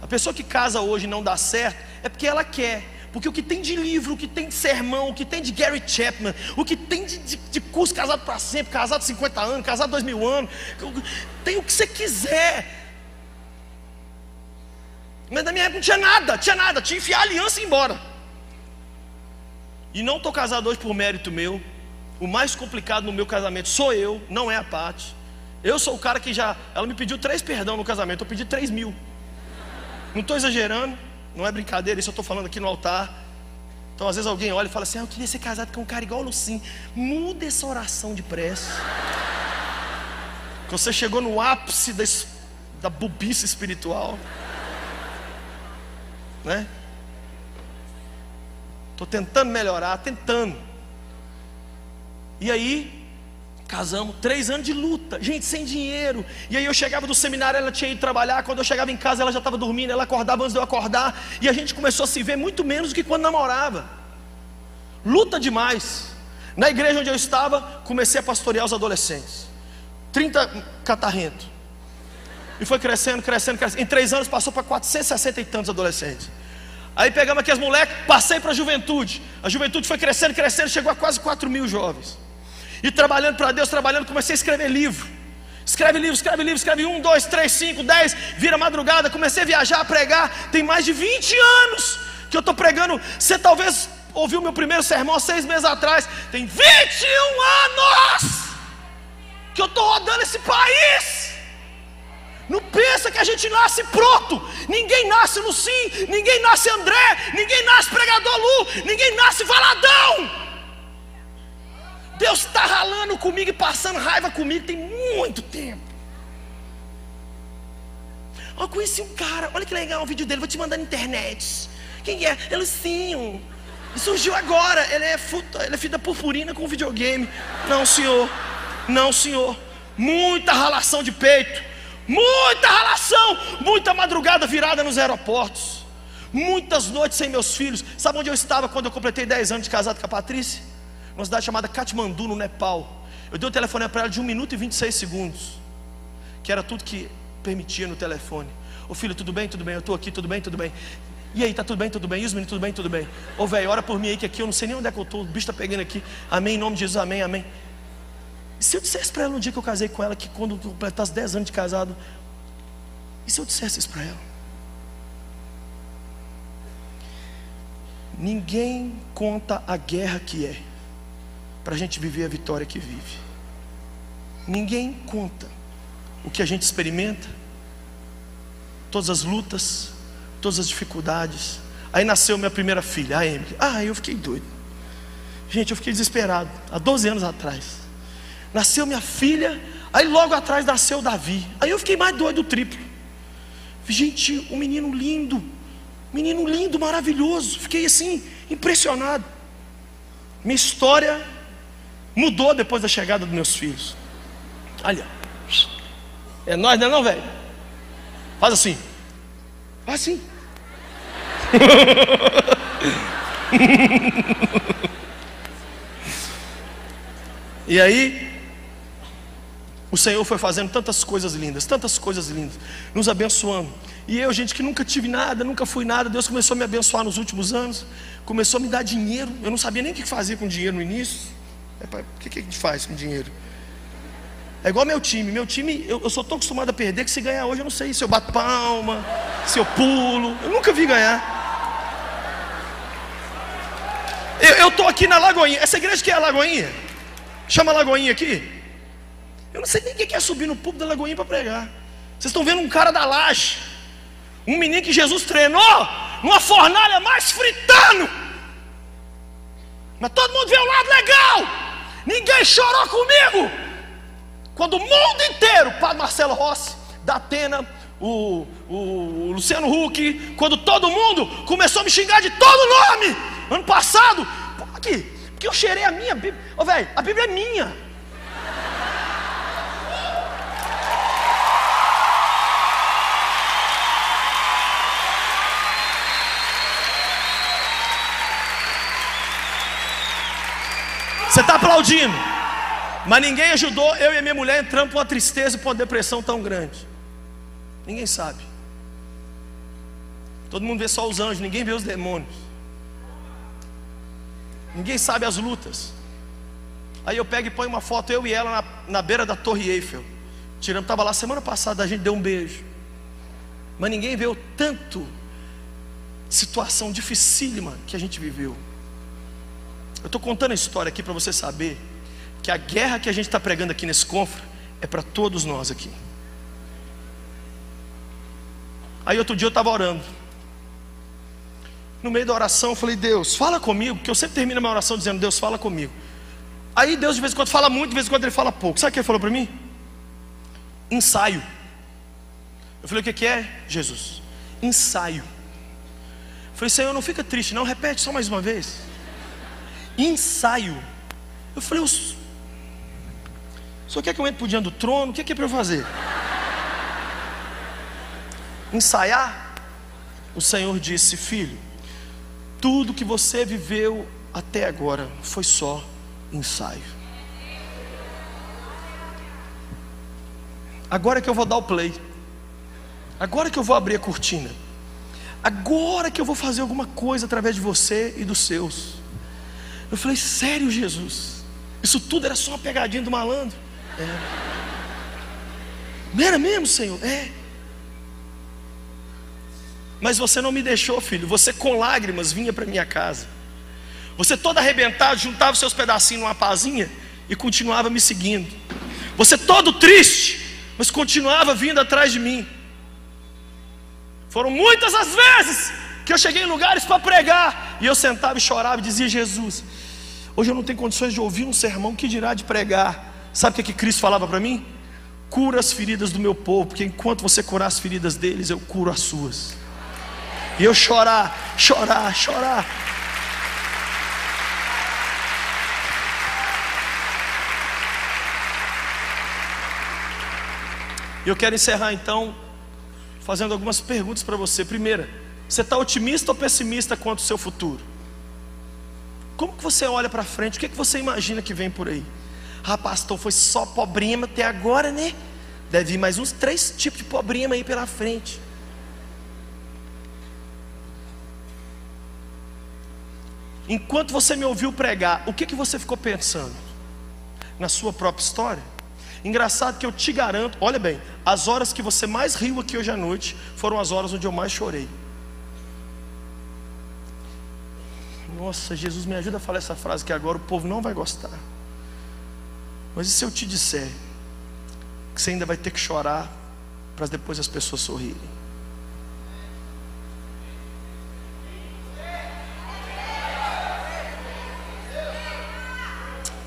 A pessoa que casa hoje e não dá certo é porque ela quer. Porque o que tem de livro, o que tem de sermão, o que tem de Gary Chapman, o que tem de, de, de curso casado para sempre, casado 50 anos, casado 2 mil anos, tem o que você quiser. Mas na minha época não tinha nada, tinha nada, tinha enfiar a aliança e ir embora. E não estou casado hoje por mérito meu. O mais complicado no meu casamento sou eu, não é a Paty. Eu sou o cara que já. Ela me pediu três perdão no casamento, eu pedi três mil. Não estou exagerando, não é brincadeira, isso eu estou falando aqui no altar. Então às vezes alguém olha e fala assim: ah, Eu queria ser casado com um cara igual o Lucim. Muda essa oração de prece. Que você chegou no ápice da, da bobice espiritual. Né? Estou tentando melhorar, tentando. E aí, casamos, três anos de luta, gente, sem dinheiro. E aí eu chegava do seminário, ela tinha ido trabalhar. Quando eu chegava em casa, ela já estava dormindo, ela acordava antes de eu acordar. E a gente começou a se ver muito menos do que quando namorava. Luta demais. Na igreja onde eu estava, comecei a pastorear os adolescentes. 30 catarrentos. E foi crescendo, crescendo, crescendo. Em três anos passou para 460 e tantos adolescentes. Aí pegamos aqui as moleques, passei para a juventude. A juventude foi crescendo, crescendo, chegou a quase 4 mil jovens. E trabalhando para Deus, trabalhando, comecei a escrever livro. Escreve livro, escreve livro, escreve um, dois, três, cinco, dez, vira madrugada, comecei a viajar, a pregar. Tem mais de 20 anos que eu estou pregando. Você talvez ouviu meu primeiro sermão seis meses atrás. Tem 21 anos que eu estou rodando esse país. Não pensa que a gente nasce pronto. Ninguém nasce no sim, ninguém nasce André, ninguém nasce pregador Lu, ninguém nasce Valadão. Deus está ralando comigo e passando raiva comigo tem muito tempo. Eu conheci um cara, olha que legal o vídeo dele, vou te mandar na internet. Quem é? É Lucinho. Surgiu agora, ele é, futa, ele é da purpurina com videogame. Não, senhor. Não, senhor. Muita ralação de peito. Muita ralação. Muita madrugada virada nos aeroportos. Muitas noites sem meus filhos. Sabe onde eu estava quando eu completei 10 anos de casado com a Patrícia? Uma cidade chamada Katmandu, no Nepal. Eu dei um telefone para ela de 1 minuto e 26 segundos. Que era tudo que permitia no telefone. Ô filho, tudo bem? Tudo bem? Eu estou aqui, tudo bem? Tudo bem? E aí, tá tudo bem? Tudo bem? E os meninos, tudo bem? Tudo bem? Ô velho, ora por mim aí que aqui eu não sei nem onde é que eu estou. O bicho está pegando aqui. Amém, em nome de Jesus, amém, amém. E se eu dissesse para ela no dia que eu casei com ela, que quando eu completasse 10 anos de casado, e se eu dissesse isso para ela? Ninguém conta a guerra que é, para a gente viver a vitória que vive. Ninguém conta o que a gente experimenta, todas as lutas, todas as dificuldades. Aí nasceu minha primeira filha, a Emily. Ah, eu fiquei doido. Gente, eu fiquei desesperado, há 12 anos atrás. Nasceu minha filha, aí logo atrás nasceu Davi. Aí eu fiquei mais doido, triplo. Gente, um menino lindo, menino lindo, maravilhoso. Fiquei assim, impressionado. Minha história mudou depois da chegada dos meus filhos. Olha, é nós, não é não, velho? Faz assim. Faz assim. e aí, o Senhor foi fazendo tantas coisas lindas, tantas coisas lindas, nos abençoando. E eu, gente que nunca tive nada, nunca fui nada, Deus começou a me abençoar nos últimos anos, começou a me dar dinheiro. Eu não sabia nem o que fazer com dinheiro no início. É, o que, que a gente faz com dinheiro? É igual meu time. Meu time, eu, eu sou tão acostumado a perder que se ganhar hoje, eu não sei se eu bato palma, se eu pulo. Eu nunca vi ganhar. Eu estou aqui na Lagoinha. Essa igreja que é a Lagoinha? Chama Lagoinha aqui? Eu não sei nem quem quer subir no púlpito da Lagoinha para pregar. Vocês estão vendo um cara da laje, um menino que Jesus treinou numa fornalha mais fritando. Mas todo mundo vê o lado legal. Ninguém chorou comigo. Quando o mundo inteiro, Padre Marcelo Rossi, da Atena, o, o, Luciano Huck, quando todo mundo começou a me xingar de todo nome, ano passado, aqui, porque eu cheirei a minha Bíblia. Ô, velho, a Bíblia é minha. Você está aplaudindo. Mas ninguém ajudou eu e a minha mulher entrando para uma tristeza e para uma depressão tão grande. Ninguém sabe. Todo mundo vê só os anjos, ninguém vê os demônios. Ninguém sabe as lutas. Aí eu pego e ponho uma foto, eu e ela, na, na beira da Torre Eiffel. Tiramos, estava lá semana passada, a gente deu um beijo. Mas ninguém o tanto situação dificílima que a gente viveu. Eu estou contando a história aqui para você saber que a guerra que a gente está pregando aqui nesse confra é para todos nós aqui. Aí outro dia eu estava orando. No meio da oração eu falei, Deus, fala comigo, porque eu sempre termino a minha oração dizendo, Deus, fala comigo. Aí Deus de vez em quando fala muito, de vez em quando ele fala pouco. Sabe o que ele falou para mim? Ensaio. Eu falei, o que, que é? Jesus. Ensaio. Eu falei, Senhor, não fica triste, não, repete só mais uma vez. Ensaio. Eu falei, o senhor quer que eu entre por diante do trono? O que é, que é para eu fazer? Ensaiar? O Senhor disse, filho, tudo que você viveu até agora foi só ensaio. Agora que eu vou dar o play. Agora que eu vou abrir a cortina. Agora que eu vou fazer alguma coisa através de você e dos seus. Eu falei, sério, Jesus? Isso tudo era só uma pegadinha do malandro? É. Não era mesmo, Senhor? É. Mas você não me deixou, filho. Você com lágrimas vinha para minha casa. Você todo arrebentado, juntava seus pedacinhos numa pazinha e continuava me seguindo. Você todo triste, mas continuava vindo atrás de mim. Foram muitas as vezes que eu cheguei em lugares para pregar e eu sentava e chorava e dizia: Jesus, hoje eu não tenho condições de ouvir um sermão, que dirá de pregar? Sabe o que, que Cristo falava para mim? Cura as feridas do meu povo, porque enquanto você curar as feridas deles, eu curo as suas. E eu chorar, chorar, chorar. E eu quero encerrar então fazendo algumas perguntas para você. Primeira, você está otimista ou pessimista quanto ao seu futuro? Como que você olha para frente? O que, que você imagina que vem por aí? Ah, pastor, foi só problema até agora, né? Deve vir mais uns três tipos de problema aí pela frente. Enquanto você me ouviu pregar, o que, que você ficou pensando? Na sua própria história? Engraçado que eu te garanto, olha bem, as horas que você mais riu aqui hoje à noite foram as horas onde eu mais chorei. Nossa, Jesus me ajuda a falar essa frase que agora o povo não vai gostar. Mas e se eu te disser que você ainda vai ter que chorar para depois as pessoas sorrirem?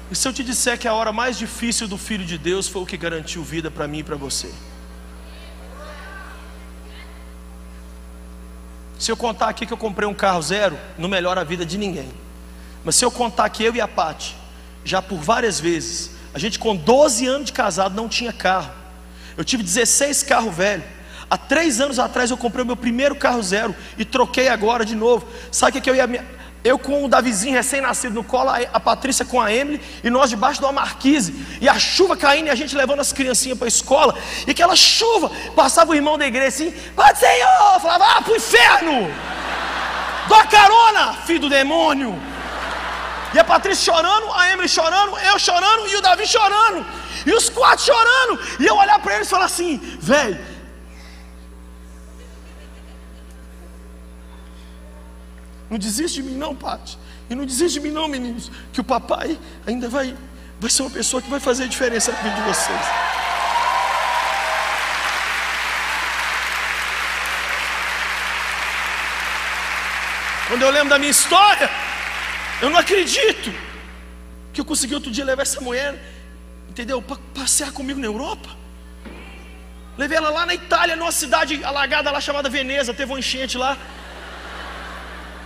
E se eu te disser que a hora mais difícil do Filho de Deus foi o que garantiu vida para mim e para você? Se eu contar aqui que eu comprei um carro zero, não melhora a vida de ninguém. Mas se eu contar que eu e a Pati, já por várias vezes, a gente com 12 anos de casado não tinha carro. Eu tive 16 carros velhos. Há três anos atrás eu comprei o meu primeiro carro zero e troquei agora de novo. Sabe o que eu ia eu com o Davizinho recém-nascido no colo, a Patrícia com a Emily, e nós debaixo de uma marquise, e a chuva caindo, e a gente levando as criancinhas para a escola, e aquela chuva, passava o irmão da igreja assim, Pai Senhor, falava, ah, para o inferno, dá carona, filho do demônio. E a Patrícia chorando, a Emily chorando, eu chorando, e o Davi chorando, e os quatro chorando, e eu olhar para eles e falar assim, velho, Não desiste de mim, não, Pati. E não desiste de mim, não, meninos. Que o papai ainda vai, vai ser uma pessoa que vai fazer a diferença na vida de vocês. Quando eu lembro da minha história, eu não acredito que eu consegui outro dia levar essa mulher, entendeu, para passear comigo na Europa. Levei ela lá na Itália, numa cidade alagada lá chamada Veneza, teve uma enchente lá.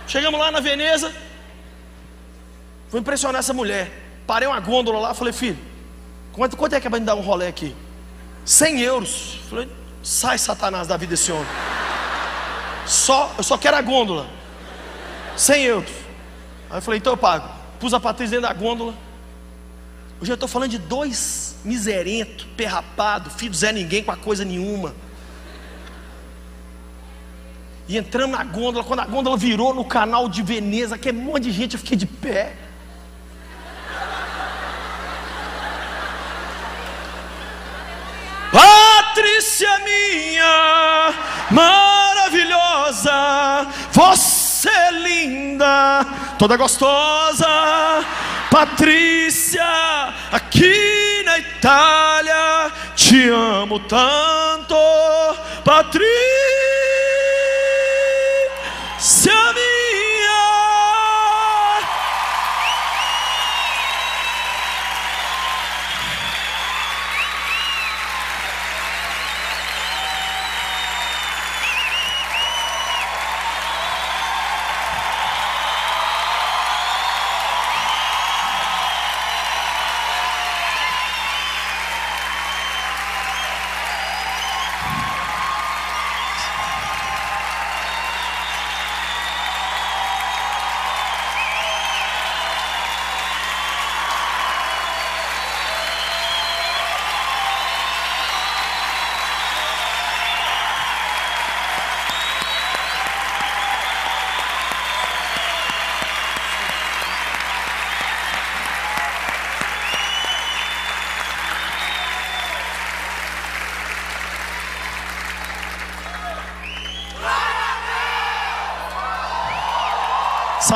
Chegamos lá na Veneza. Vou impressionar essa mulher. Parei uma gôndola lá, falei, filho, quanto, quanto é que vai me dar um rolê aqui? 100 euros. Falei, sai Satanás da vida desse homem. Só, eu só quero a gôndola. 100 euros. Aí eu falei, então eu pago. Pus a Patrícia dentro da gôndola. Hoje eu estou falando de dois miserentos, perrapado, filho Zé Ninguém com a coisa nenhuma. E entramos na gôndola, quando a gôndola virou no canal de Veneza, que é um monte de gente, eu fiquei de pé. Patrícia minha, maravilhosa, você toda gostosa, Patrícia, aqui na Itália, te amo tanto, Patrícia minha.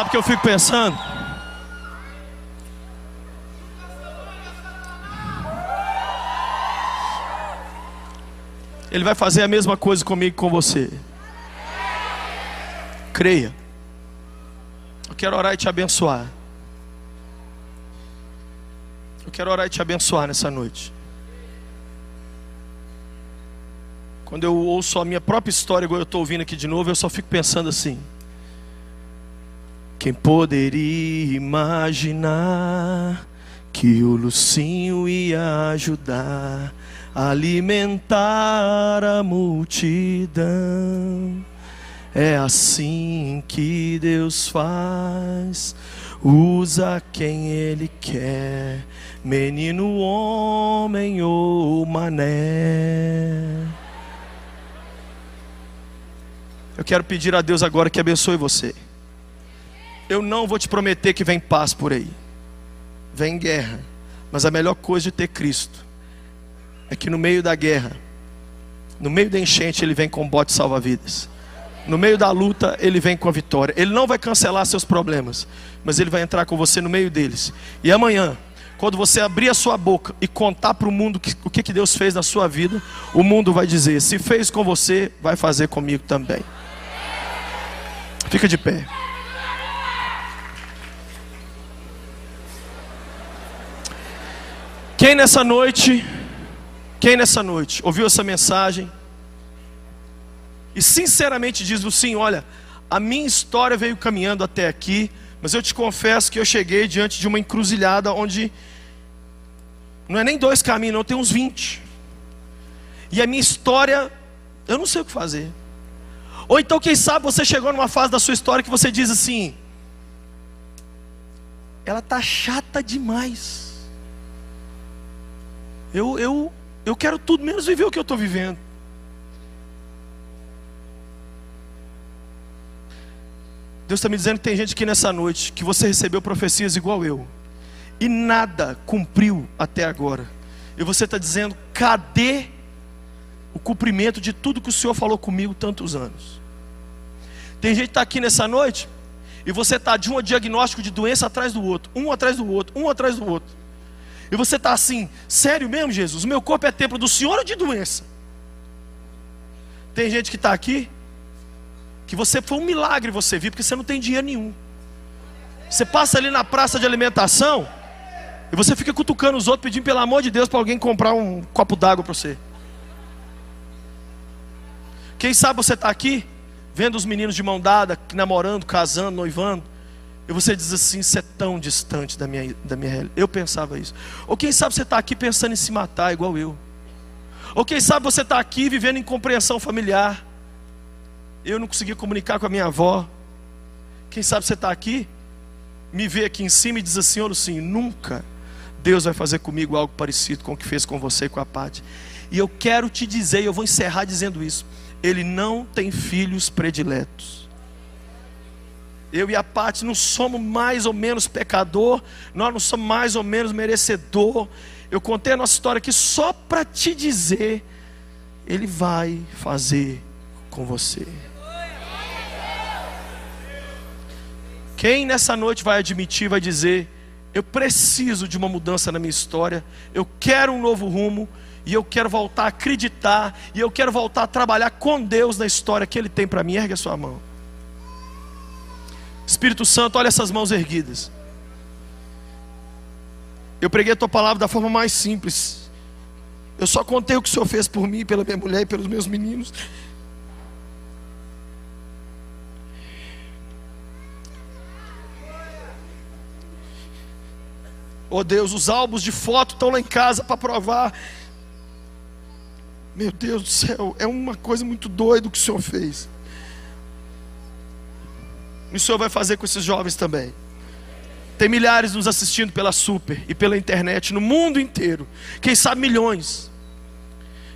Sabe o que eu fico pensando? Ele vai fazer a mesma coisa comigo e com você. Creia. Eu quero orar e te abençoar. Eu quero orar e te abençoar nessa noite. Quando eu ouço a minha própria história, igual eu estou ouvindo aqui de novo, eu só fico pensando assim. Quem poderia imaginar que o Lucinho ia ajudar a alimentar a multidão? É assim que Deus faz, usa quem Ele quer, menino, homem ou mané. Eu quero pedir a Deus agora que abençoe você. Eu não vou te prometer que vem paz por aí, vem guerra, mas a melhor coisa de ter Cristo é que no meio da guerra, no meio da enchente, Ele vem com bote salva-vidas. No meio da luta, Ele vem com a vitória. Ele não vai cancelar seus problemas, mas Ele vai entrar com você no meio deles. E amanhã, quando você abrir a sua boca e contar para o mundo o que, que Deus fez na sua vida, o mundo vai dizer: se fez com você, vai fazer comigo também. Fica de pé. Quem nessa noite, quem nessa noite ouviu essa mensagem e sinceramente diz assim: olha, a minha história veio caminhando até aqui, mas eu te confesso que eu cheguei diante de uma encruzilhada onde não é nem dois caminhos, não, tem uns 20. E a minha história, eu não sei o que fazer. Ou então, quem sabe você chegou numa fase da sua história que você diz assim: ela tá chata demais. Eu, eu, eu quero tudo menos viver o que eu estou vivendo. Deus está me dizendo que tem gente aqui nessa noite que você recebeu profecias igual eu, e nada cumpriu até agora. E você está dizendo: cadê o cumprimento de tudo que o Senhor falou comigo tantos anos? Tem gente que está aqui nessa noite, e você está de um diagnóstico de doença atrás do outro, um atrás do outro, um atrás do outro. E você está assim, sério mesmo, Jesus? O meu corpo é templo do Senhor ou de doença? Tem gente que está aqui, que você foi um milagre você vir, porque você não tem dinheiro nenhum. Você passa ali na praça de alimentação, e você fica cutucando os outros, pedindo pelo amor de Deus para alguém comprar um copo d'água para você. Quem sabe você está aqui, vendo os meninos de mão dada, namorando, casando, noivando. E você diz assim: Isso é tão distante da minha, da minha realidade. Eu pensava isso. Ou quem sabe você está aqui pensando em se matar, igual eu. Ou quem sabe você está aqui vivendo incompreensão familiar. Eu não conseguia comunicar com a minha avó. Quem sabe você está aqui, me vê aqui em cima e diz assim: Olha, sim, nunca Deus vai fazer comigo algo parecido com o que fez com você e com a Pati. E eu quero te dizer, eu vou encerrar dizendo isso: Ele não tem filhos prediletos. Eu e a Paty não somos mais ou menos pecador, nós não somos mais ou menos merecedor. Eu contei a nossa história aqui só para te dizer, Ele vai fazer com você. Quem nessa noite vai admitir, vai dizer: Eu preciso de uma mudança na minha história, eu quero um novo rumo, e eu quero voltar a acreditar, e eu quero voltar a trabalhar com Deus na história que Ele tem para mim. Ergue a sua mão. Espírito Santo, olha essas mãos erguidas. Eu preguei a tua palavra da forma mais simples. Eu só contei o que o Senhor fez por mim, pela minha mulher e pelos meus meninos. Oh Deus, os álbuns de foto estão lá em casa para provar. Meu Deus do céu, é uma coisa muito doida o que o Senhor fez. O Senhor vai fazer com esses jovens também. Tem milhares nos assistindo pela super e pela internet no mundo inteiro. Quem sabe milhões.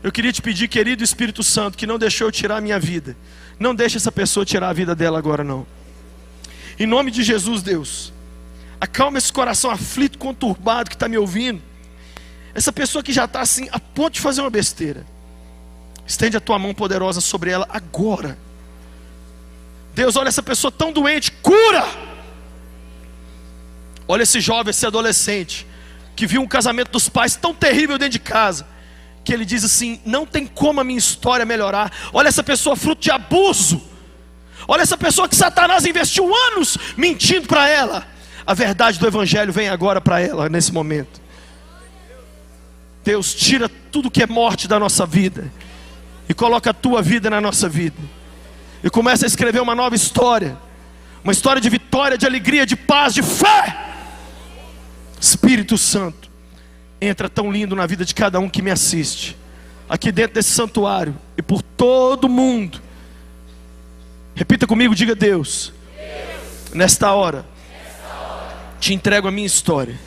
Eu queria te pedir, querido Espírito Santo, que não deixou eu tirar a minha vida. Não deixe essa pessoa tirar a vida dela agora, não. Em nome de Jesus, Deus. Acalma esse coração aflito, conturbado que está me ouvindo. Essa pessoa que já está assim, a ponto de fazer uma besteira. Estende a tua mão poderosa sobre ela agora. Deus, olha essa pessoa tão doente, cura! Olha esse jovem, esse adolescente, que viu um casamento dos pais tão terrível dentro de casa, que ele diz assim: não tem como a minha história melhorar. Olha essa pessoa fruto de abuso. Olha essa pessoa que Satanás investiu anos mentindo para ela. A verdade do Evangelho vem agora para ela nesse momento. Deus tira tudo que é morte da nossa vida e coloca a tua vida na nossa vida. E começa a escrever uma nova história. Uma história de vitória, de alegria, de paz, de fé. Espírito Santo, entra tão lindo na vida de cada um que me assiste. Aqui dentro desse santuário e por todo mundo. Repita comigo, diga Deus. Deus. Nesta, hora, hora, te entrego a minha história.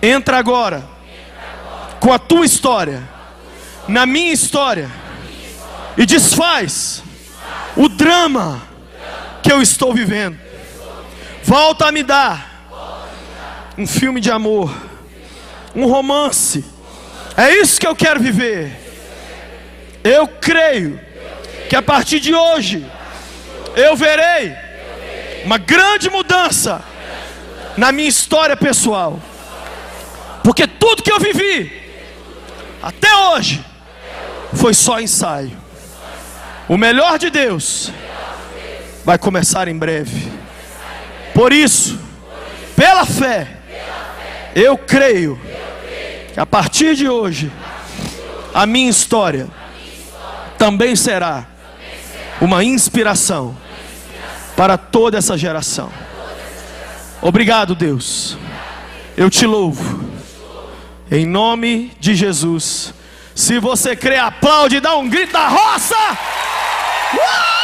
Entra agora com a tua história na minha história e desfaz o drama que eu estou vivendo. Volta a me dar um filme de amor, um romance. É isso que eu quero viver. Eu creio que a partir de hoje eu verei uma grande mudança na minha história pessoal. Porque tudo que eu vivi até hoje foi só ensaio. O melhor de Deus vai começar em breve. Por isso, pela fé, eu creio que a partir de hoje, a minha história também será uma inspiração para toda essa geração. Obrigado, Deus. Eu te louvo. Em nome de Jesus. Se você crê, aplaude, dá um grito da roça. Uh!